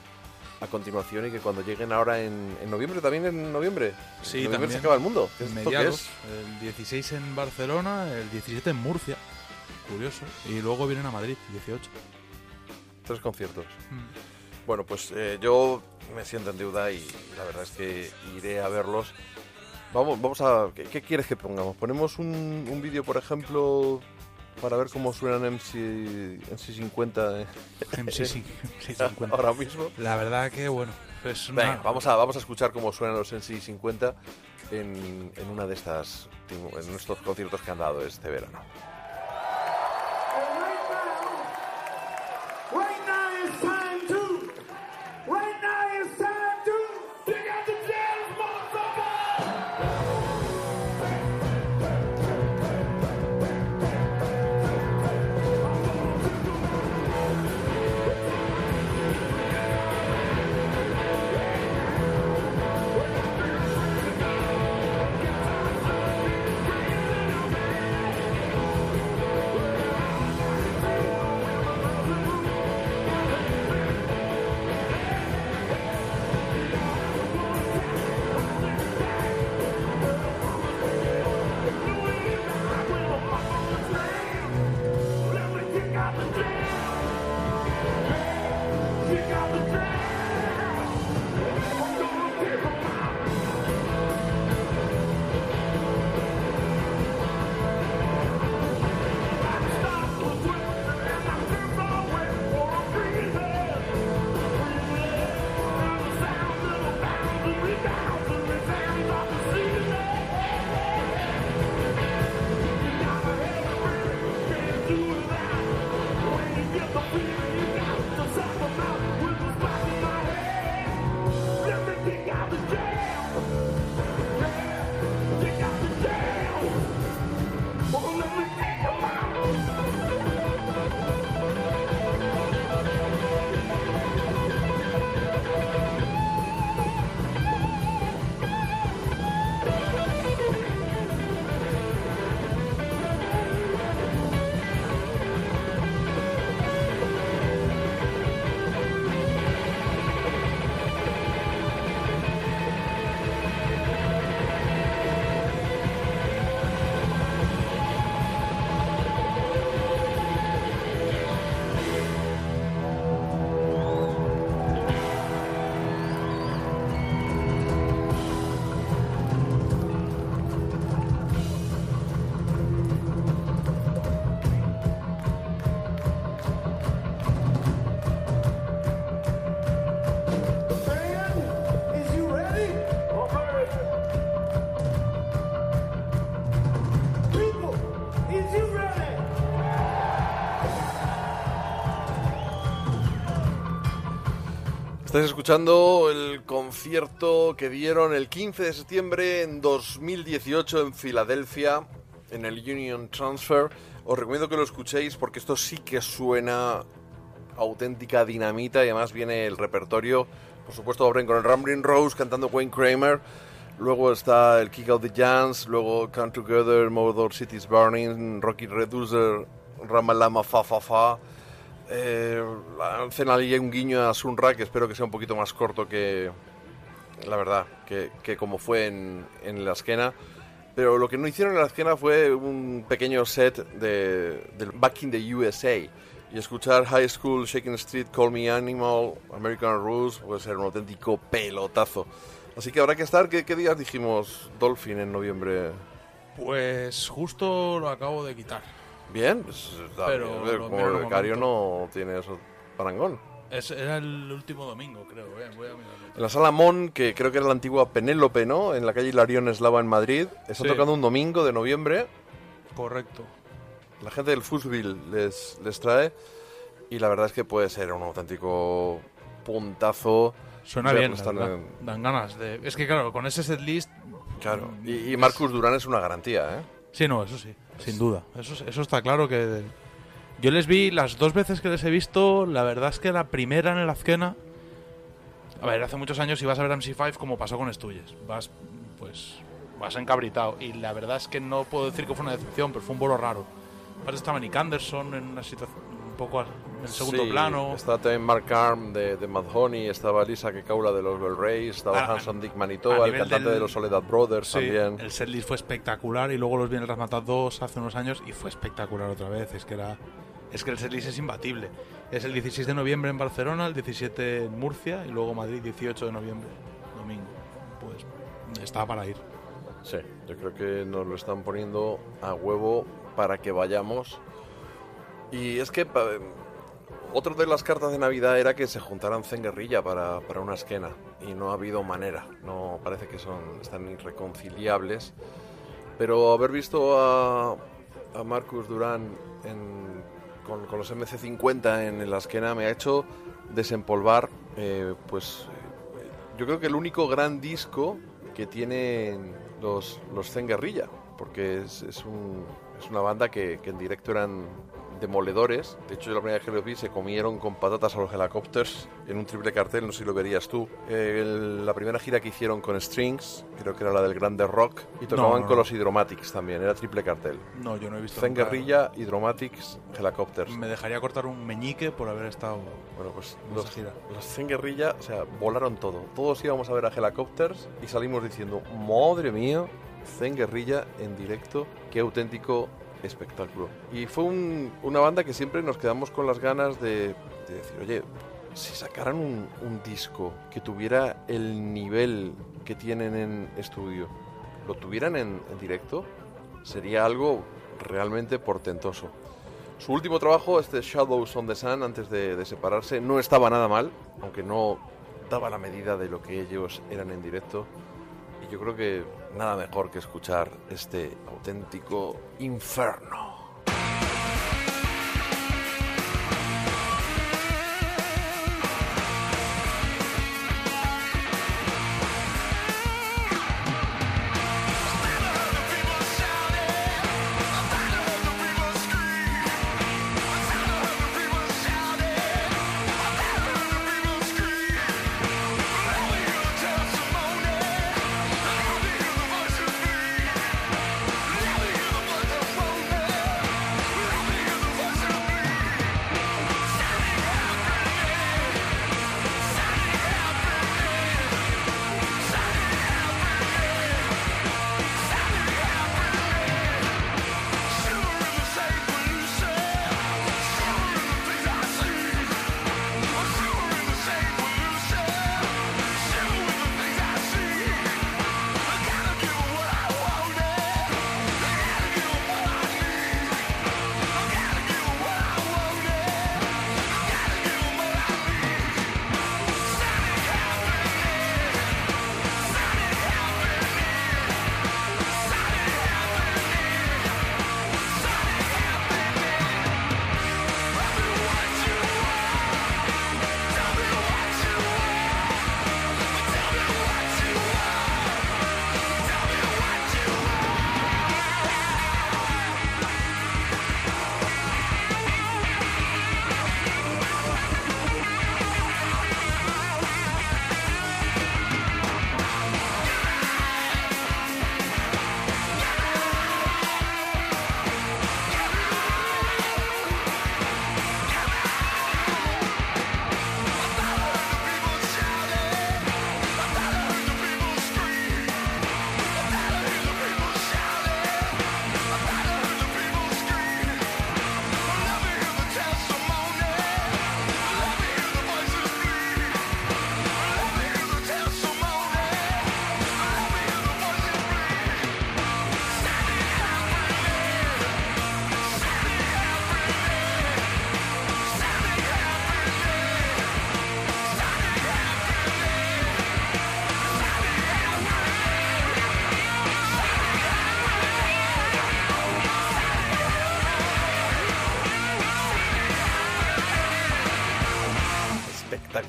a continuación y que cuando lleguen ahora en, en noviembre, también en noviembre. Sí, en noviembre también. se acaba el mundo. ¿Qué Mediados, es? el 16 en Barcelona, el 17 en Murcia. Curioso. Y luego vienen a Madrid, 18. Tres conciertos. Mm. Bueno, pues eh, yo me siento en deuda y la verdad es que iré a verlos. Vamos, vamos a. ¿Qué, qué quieres que pongamos? ¿Ponemos un, un vídeo, por ejemplo, para ver cómo suenan MC, MC50 MC sí, MC50. ahora mismo? La verdad que, bueno, es una- Venga, vamos a, vamos a escuchar cómo suenan los MC50 en, en una de estas. en estos conciertos que han dado este verano. Estáis escuchando el concierto que dieron el 15 de septiembre en 2018 en Filadelfia, en el Union Transfer. Os recomiendo que lo escuchéis porque esto sí que suena auténtica dinamita y además viene el repertorio. Por supuesto, abren con el Rambling Rose cantando Wayne Kramer. Luego está el Kick Out the Jans, luego Come Together, Mordor Cities Burning, Rocky Reducer, Ramalama Fa Fa Fa. Eh, hacen ahí un guiño a Sunra que espero que sea un poquito más corto que, la verdad, que, que como fue en, en la esquena. Pero lo que no hicieron en la esquena fue un pequeño set de, del Back in the USA. Y escuchar High School, Shaking Street, Call Me Animal, American Rules, puede ser un auténtico pelotazo. Así que habrá que estar, ¿qué, qué días dijimos Dolphin en noviembre? Pues justo lo acabo de quitar. Bien, pues, está Pero bien, lo como miro en el un becario no tiene eso parangón. Es- era el último domingo, creo. eh, Voy a mirarlo. En la sala Mon, que creo que era la antigua Penélope, ¿no? En la calle Hilarión Eslava en Madrid. Está Sí. tocando un domingo de noviembre. Correcto. La gente del Fusville les, les trae. Y la verdad es que puede ser un auténtico puntazo. Suena bien, la están verdad. en- Dan ganas de... Es que claro, con ese setlist... Claro. Y, y Marcus Durán es una garantía, ¿eh? Sí, no, eso sí, sin duda. Eso, eso está claro que... Yo les vi las dos veces que les he visto, la verdad es que la primera en el Azquena... A ver, hace muchos años ibas a ver a MC5 como pasó con Estuyes. Vas, pues, vas encabritado. Y la verdad es que no puedo decir que fue una decepción, pero fue un bolo raro. Aparte estaba Nick Anderson en una situación poco en segundo Sí, plano. Estaba también Mark Arm de, de Mad Honey, estaba Lisa Kekaula de los Bell Rays, estaba Ah, Hanson Dick Manitoba, el cantante del- de los Soledad Brothers Sí, también. el setlist fue espectacular y luego los vi en el Razmataz 2 hace unos años y fue espectacular otra vez. Es que era es que el setlist es imbatible. Es el 16 de noviembre en Barcelona, el 17 en Murcia y luego Madrid 18 de noviembre, domingo. Pues está para ir. Sí, yo creo que nos lo están poniendo a huevo para que vayamos. Y es que pa- otra de las cartas de Navidad era que se juntaran Zen Guerrilla para, para una esquena. Y no ha habido manera. No parece que son están irreconciliables. Pero haber visto a, a Marcus Durán con, con los MC50 en, la esquena me ha hecho desempolvar, eh, pues eh, yo creo que el único gran disco que tienen los, los Zen Guerrilla, porque es, es una banda que, que en directo eran demoledores. De hecho, yo la primera vez que los vi se comieron con patatas a los helicópteros en un triple cartel, no sé si lo verías tú. Eh, el- la primera gira que hicieron con Strings, creo que era la del Grande Rock, y tocaban no, con no. los Hydromatics también, era triple cartel. No, yo no he visto Zen nunca- Guerrilla, Hydromatics, Helicopters. Me dejaría cortar un meñique por haber estado Bueno, pues los, gira. los Zen Guerrilla, o sea, volaron todo. Todos íbamos a ver a Helicopters y salimos diciendo, madre mía, Zen Guerrilla en directo, qué auténtico espectáculo. Y fue un- una banda que siempre nos quedamos con las ganas de, de decir, oye, si sacaran un, un disco que tuviera el nivel que tienen en estudio, lo tuvieran en, en directo, sería algo realmente portentoso. Su último trabajo, este Shadows on the Sun, antes de, de separarse, no estaba nada mal, aunque no daba la medida de lo que ellos eran en directo. Yo creo que nada mejor que escuchar este auténtico inferno.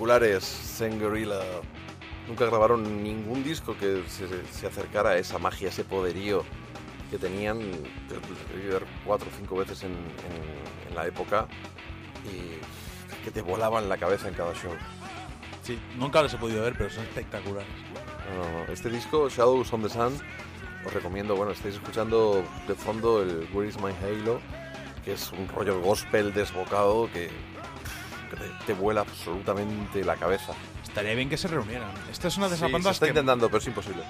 Espectaculares Sengorilla. Nunca grabaron ningún disco que se, se acercara a esa magia, ese poderío que tenían. Yo cuatro o cinco veces en, en- en la época y que te volaban la cabeza en cada show. Sí, nunca los he podido ver, pero son espectaculares. No, no, Este disco, Shadows on the Sun, os recomiendo, bueno, estáis escuchando de fondo el Where is My Halo, que es un rollo gospel desbocado que te, vuela absolutamente la cabeza. Estaría bien que se reunieran. Esta es una de esas Sí, se bandas está que intentando, pero es imposible.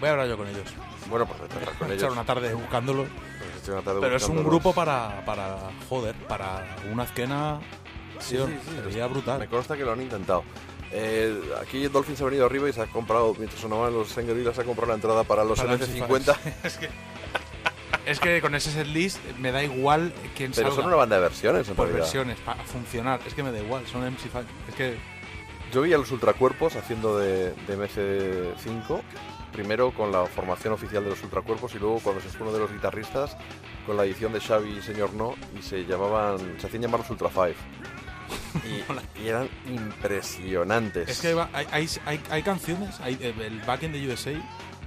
voy a hablar yo con ellos. Bueno, pues vete a hablar con Echar ellos. una tarde buscándolo. Pues echar una tarde Pero es un grupo para, para joder, para una esquena. Sí, sí, sí, sería brutal. Me consta que lo han intentado. Eh, aquí Dolphins ha venido arriba y se ha comprado, mientras sonaban los Sengorilas, se ha comprado la entrada para los Para MC50. es que es que con ese setlist me da igual quién Pero salga son una banda de versiones, en por realidad. versiones para funcionar. Es que me da igual, son MC5. Es que Yo vi a los Ultracuerpos haciendo de, de MC5, primero con la formación oficial de los Ultracuerpos y luego cuando se fue uno de los guitarristas con la edición de Xavi y Señor No y se llamaban, se hacían llamar los Ultra Five. Y, y eran impresionantes. es que hay, hay, hay, hay canciones, hay, eh, el Back in the USA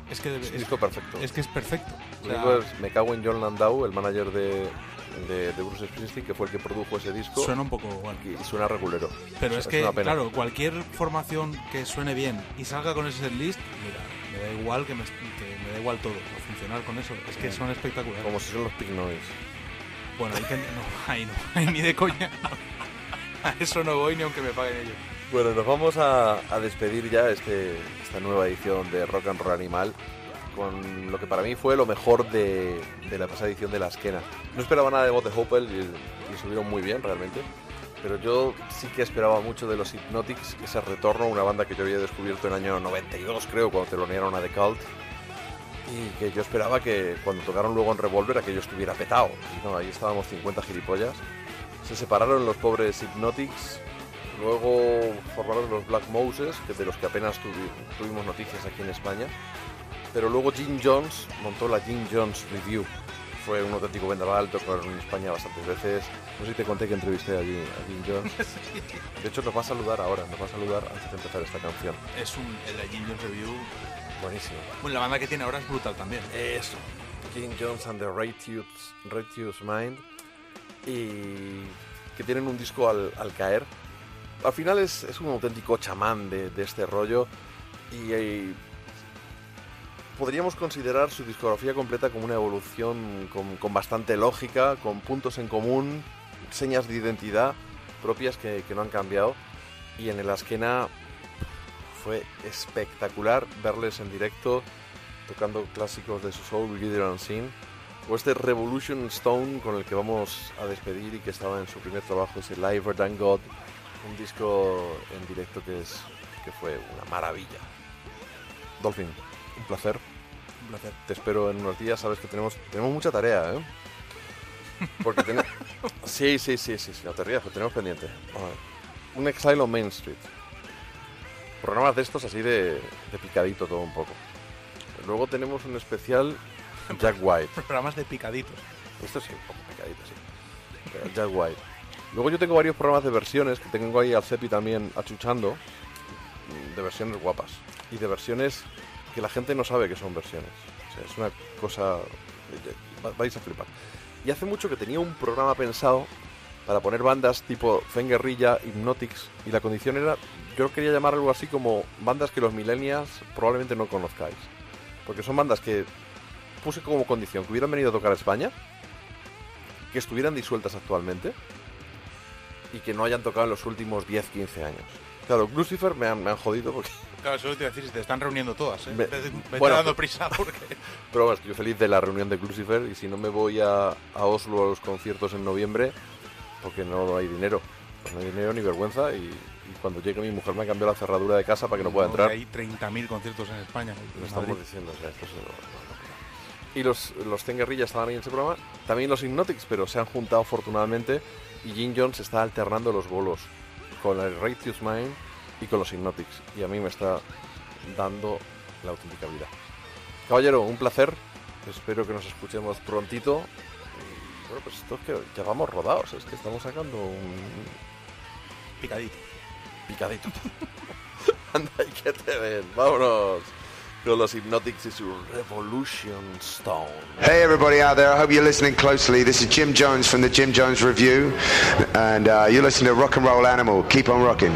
es que es disco perfecto. es que es perfecto. O Lo sea, único es, me cago en John Landau, el manager de, de, de Bruce Springsteen, que fue el que produjo ese disco. suena un poco bueno. y, y suena regulero. Pero es que, claro, cualquier formación que suene bien y salga con ese setlist, mira, me da igual que me, que me da igual todo, a funcionar con eso. Es que son espectaculares. Como si son los Pig Noise. Bueno, ahí, que- no, ahí no, ahí ni de coña. A eso no voy ni aunque me paguen ellos. Bueno, nos vamos a, despedir ya este, esta nueva edición de Rock and Roll Animal con lo que para mí fue lo mejor de, de la pasada edición de La Esquena. No esperaba nada de Hopel y, y subieron muy bien realmente, pero yo sí que esperaba mucho de los Hypnotics, ese retorno, una banda que yo había descubierto en el año 92 creo, cuando telonearon a The Cult, y que yo esperaba que cuando tocaron luego en Revolver aquello estuviera petado. Y no, ahí estábamos 50 gilipollas. Se separaron los pobres Hypnotics, luego formaron los Black Moses, que de los que apenas tuvi- tuvimos noticias aquí en España. Pero luego Jim Jones montó la Jim Jones Review. Fue un auténtico vendaval, tocaron en España bastantes veces. No sé si te conté que entrevisté a Jim, a Jim Jones. De hecho, nos va a saludar ahora, nos va a saludar antes de empezar esta canción. Es un, el Jim Jones Review. Buenísimo. Bueno, la banda que tiene ahora es brutal también. Eso. Jim Jones and the Righteous, Righteous Mind. Y que tienen un disco al, al caer. Al final es, un auténtico chamán de, este rollo. Y, eh, podríamos considerar su discografía completa como una evolución con, bastante lógica, con puntos en común, señas de identidad propias que, no han cambiado. Y en el Asquena fue espectacular verles en directo tocando clásicos de su soul, and Sin, o este Revolution Stone con el que vamos a despedir y que estaba en su primer trabajo, ese Liver Than God, un disco en directo que, es, que fue una maravilla. Dolphin, un placer. Un placer. Te espero en unos días, sabes que tenemos, tenemos mucha tarea, ¿eh? Porque tenemos... Sí, sí, sí, sí, sí, no te rías, pero tenemos pendiente. Un Exile on Main Street. Programas de estos así de, de picadito todo un poco. Luego tenemos un especial Jack White. Programas de picaditos. Esto sí, un poco picadito, sí. Jack White. Luego yo tengo varios programas de versiones que tengo ahí al Cepi también achuchando. De versiones guapas. Y de versiones que la gente no sabe que son versiones. Es una cosa... va- Vais a flipar. Y hace mucho que tenía un programa pensado para poner bandas tipo Fenguerrilla, Hypnotics, y la condición era, yo quería llamar algo así como bandas que los millennials probablemente no conozcáis. Porque son bandas que puse como condición que hubieran venido a tocar a España, que estuvieran disueltas actualmente, y que no hayan tocado en los últimos 10, 15 años. Claro, Lucifer me han, me han jodido porque... Claro, eso te iba a decir, te están reuniendo todas, ¿eh? Me- Vete, vete bueno, dando prisa porque... Pero bueno, estoy feliz de la reunión de Lucifer y si no me voy a, a Oslo a los conciertos en noviembre, porque no hay dinero. Pues no hay dinero ni vergüenza y, y cuando llegue mi mujer me cambió la cerradura de casa para que no pueda entrar. Hay 30.000 conciertos en España. Lo estamos diciendo, o sea, esto es. Y los, los Zenguerrilla estaban ahí en ese programa, también los Hypnotics, pero se han juntado afortunadamente y Jim Jones está alternando los bolos con el Righteous Mind y con los Hypnotics. Y a mí me está dando la auténtica vida. Caballero, un placer. Espero que nos escuchemos prontito. Y, bueno, pues esto es que ya vamos rodados, es que estamos sacando un... Picadito. Picadito. Anda, y que te ven. Vámonos Revolution Stone. Hey, everybody out there. I hope you're listening closely. This is Jim Jones from the Jim Jones Review, and uh, you're listening to Rock and Roll Animal. Keep on rocking.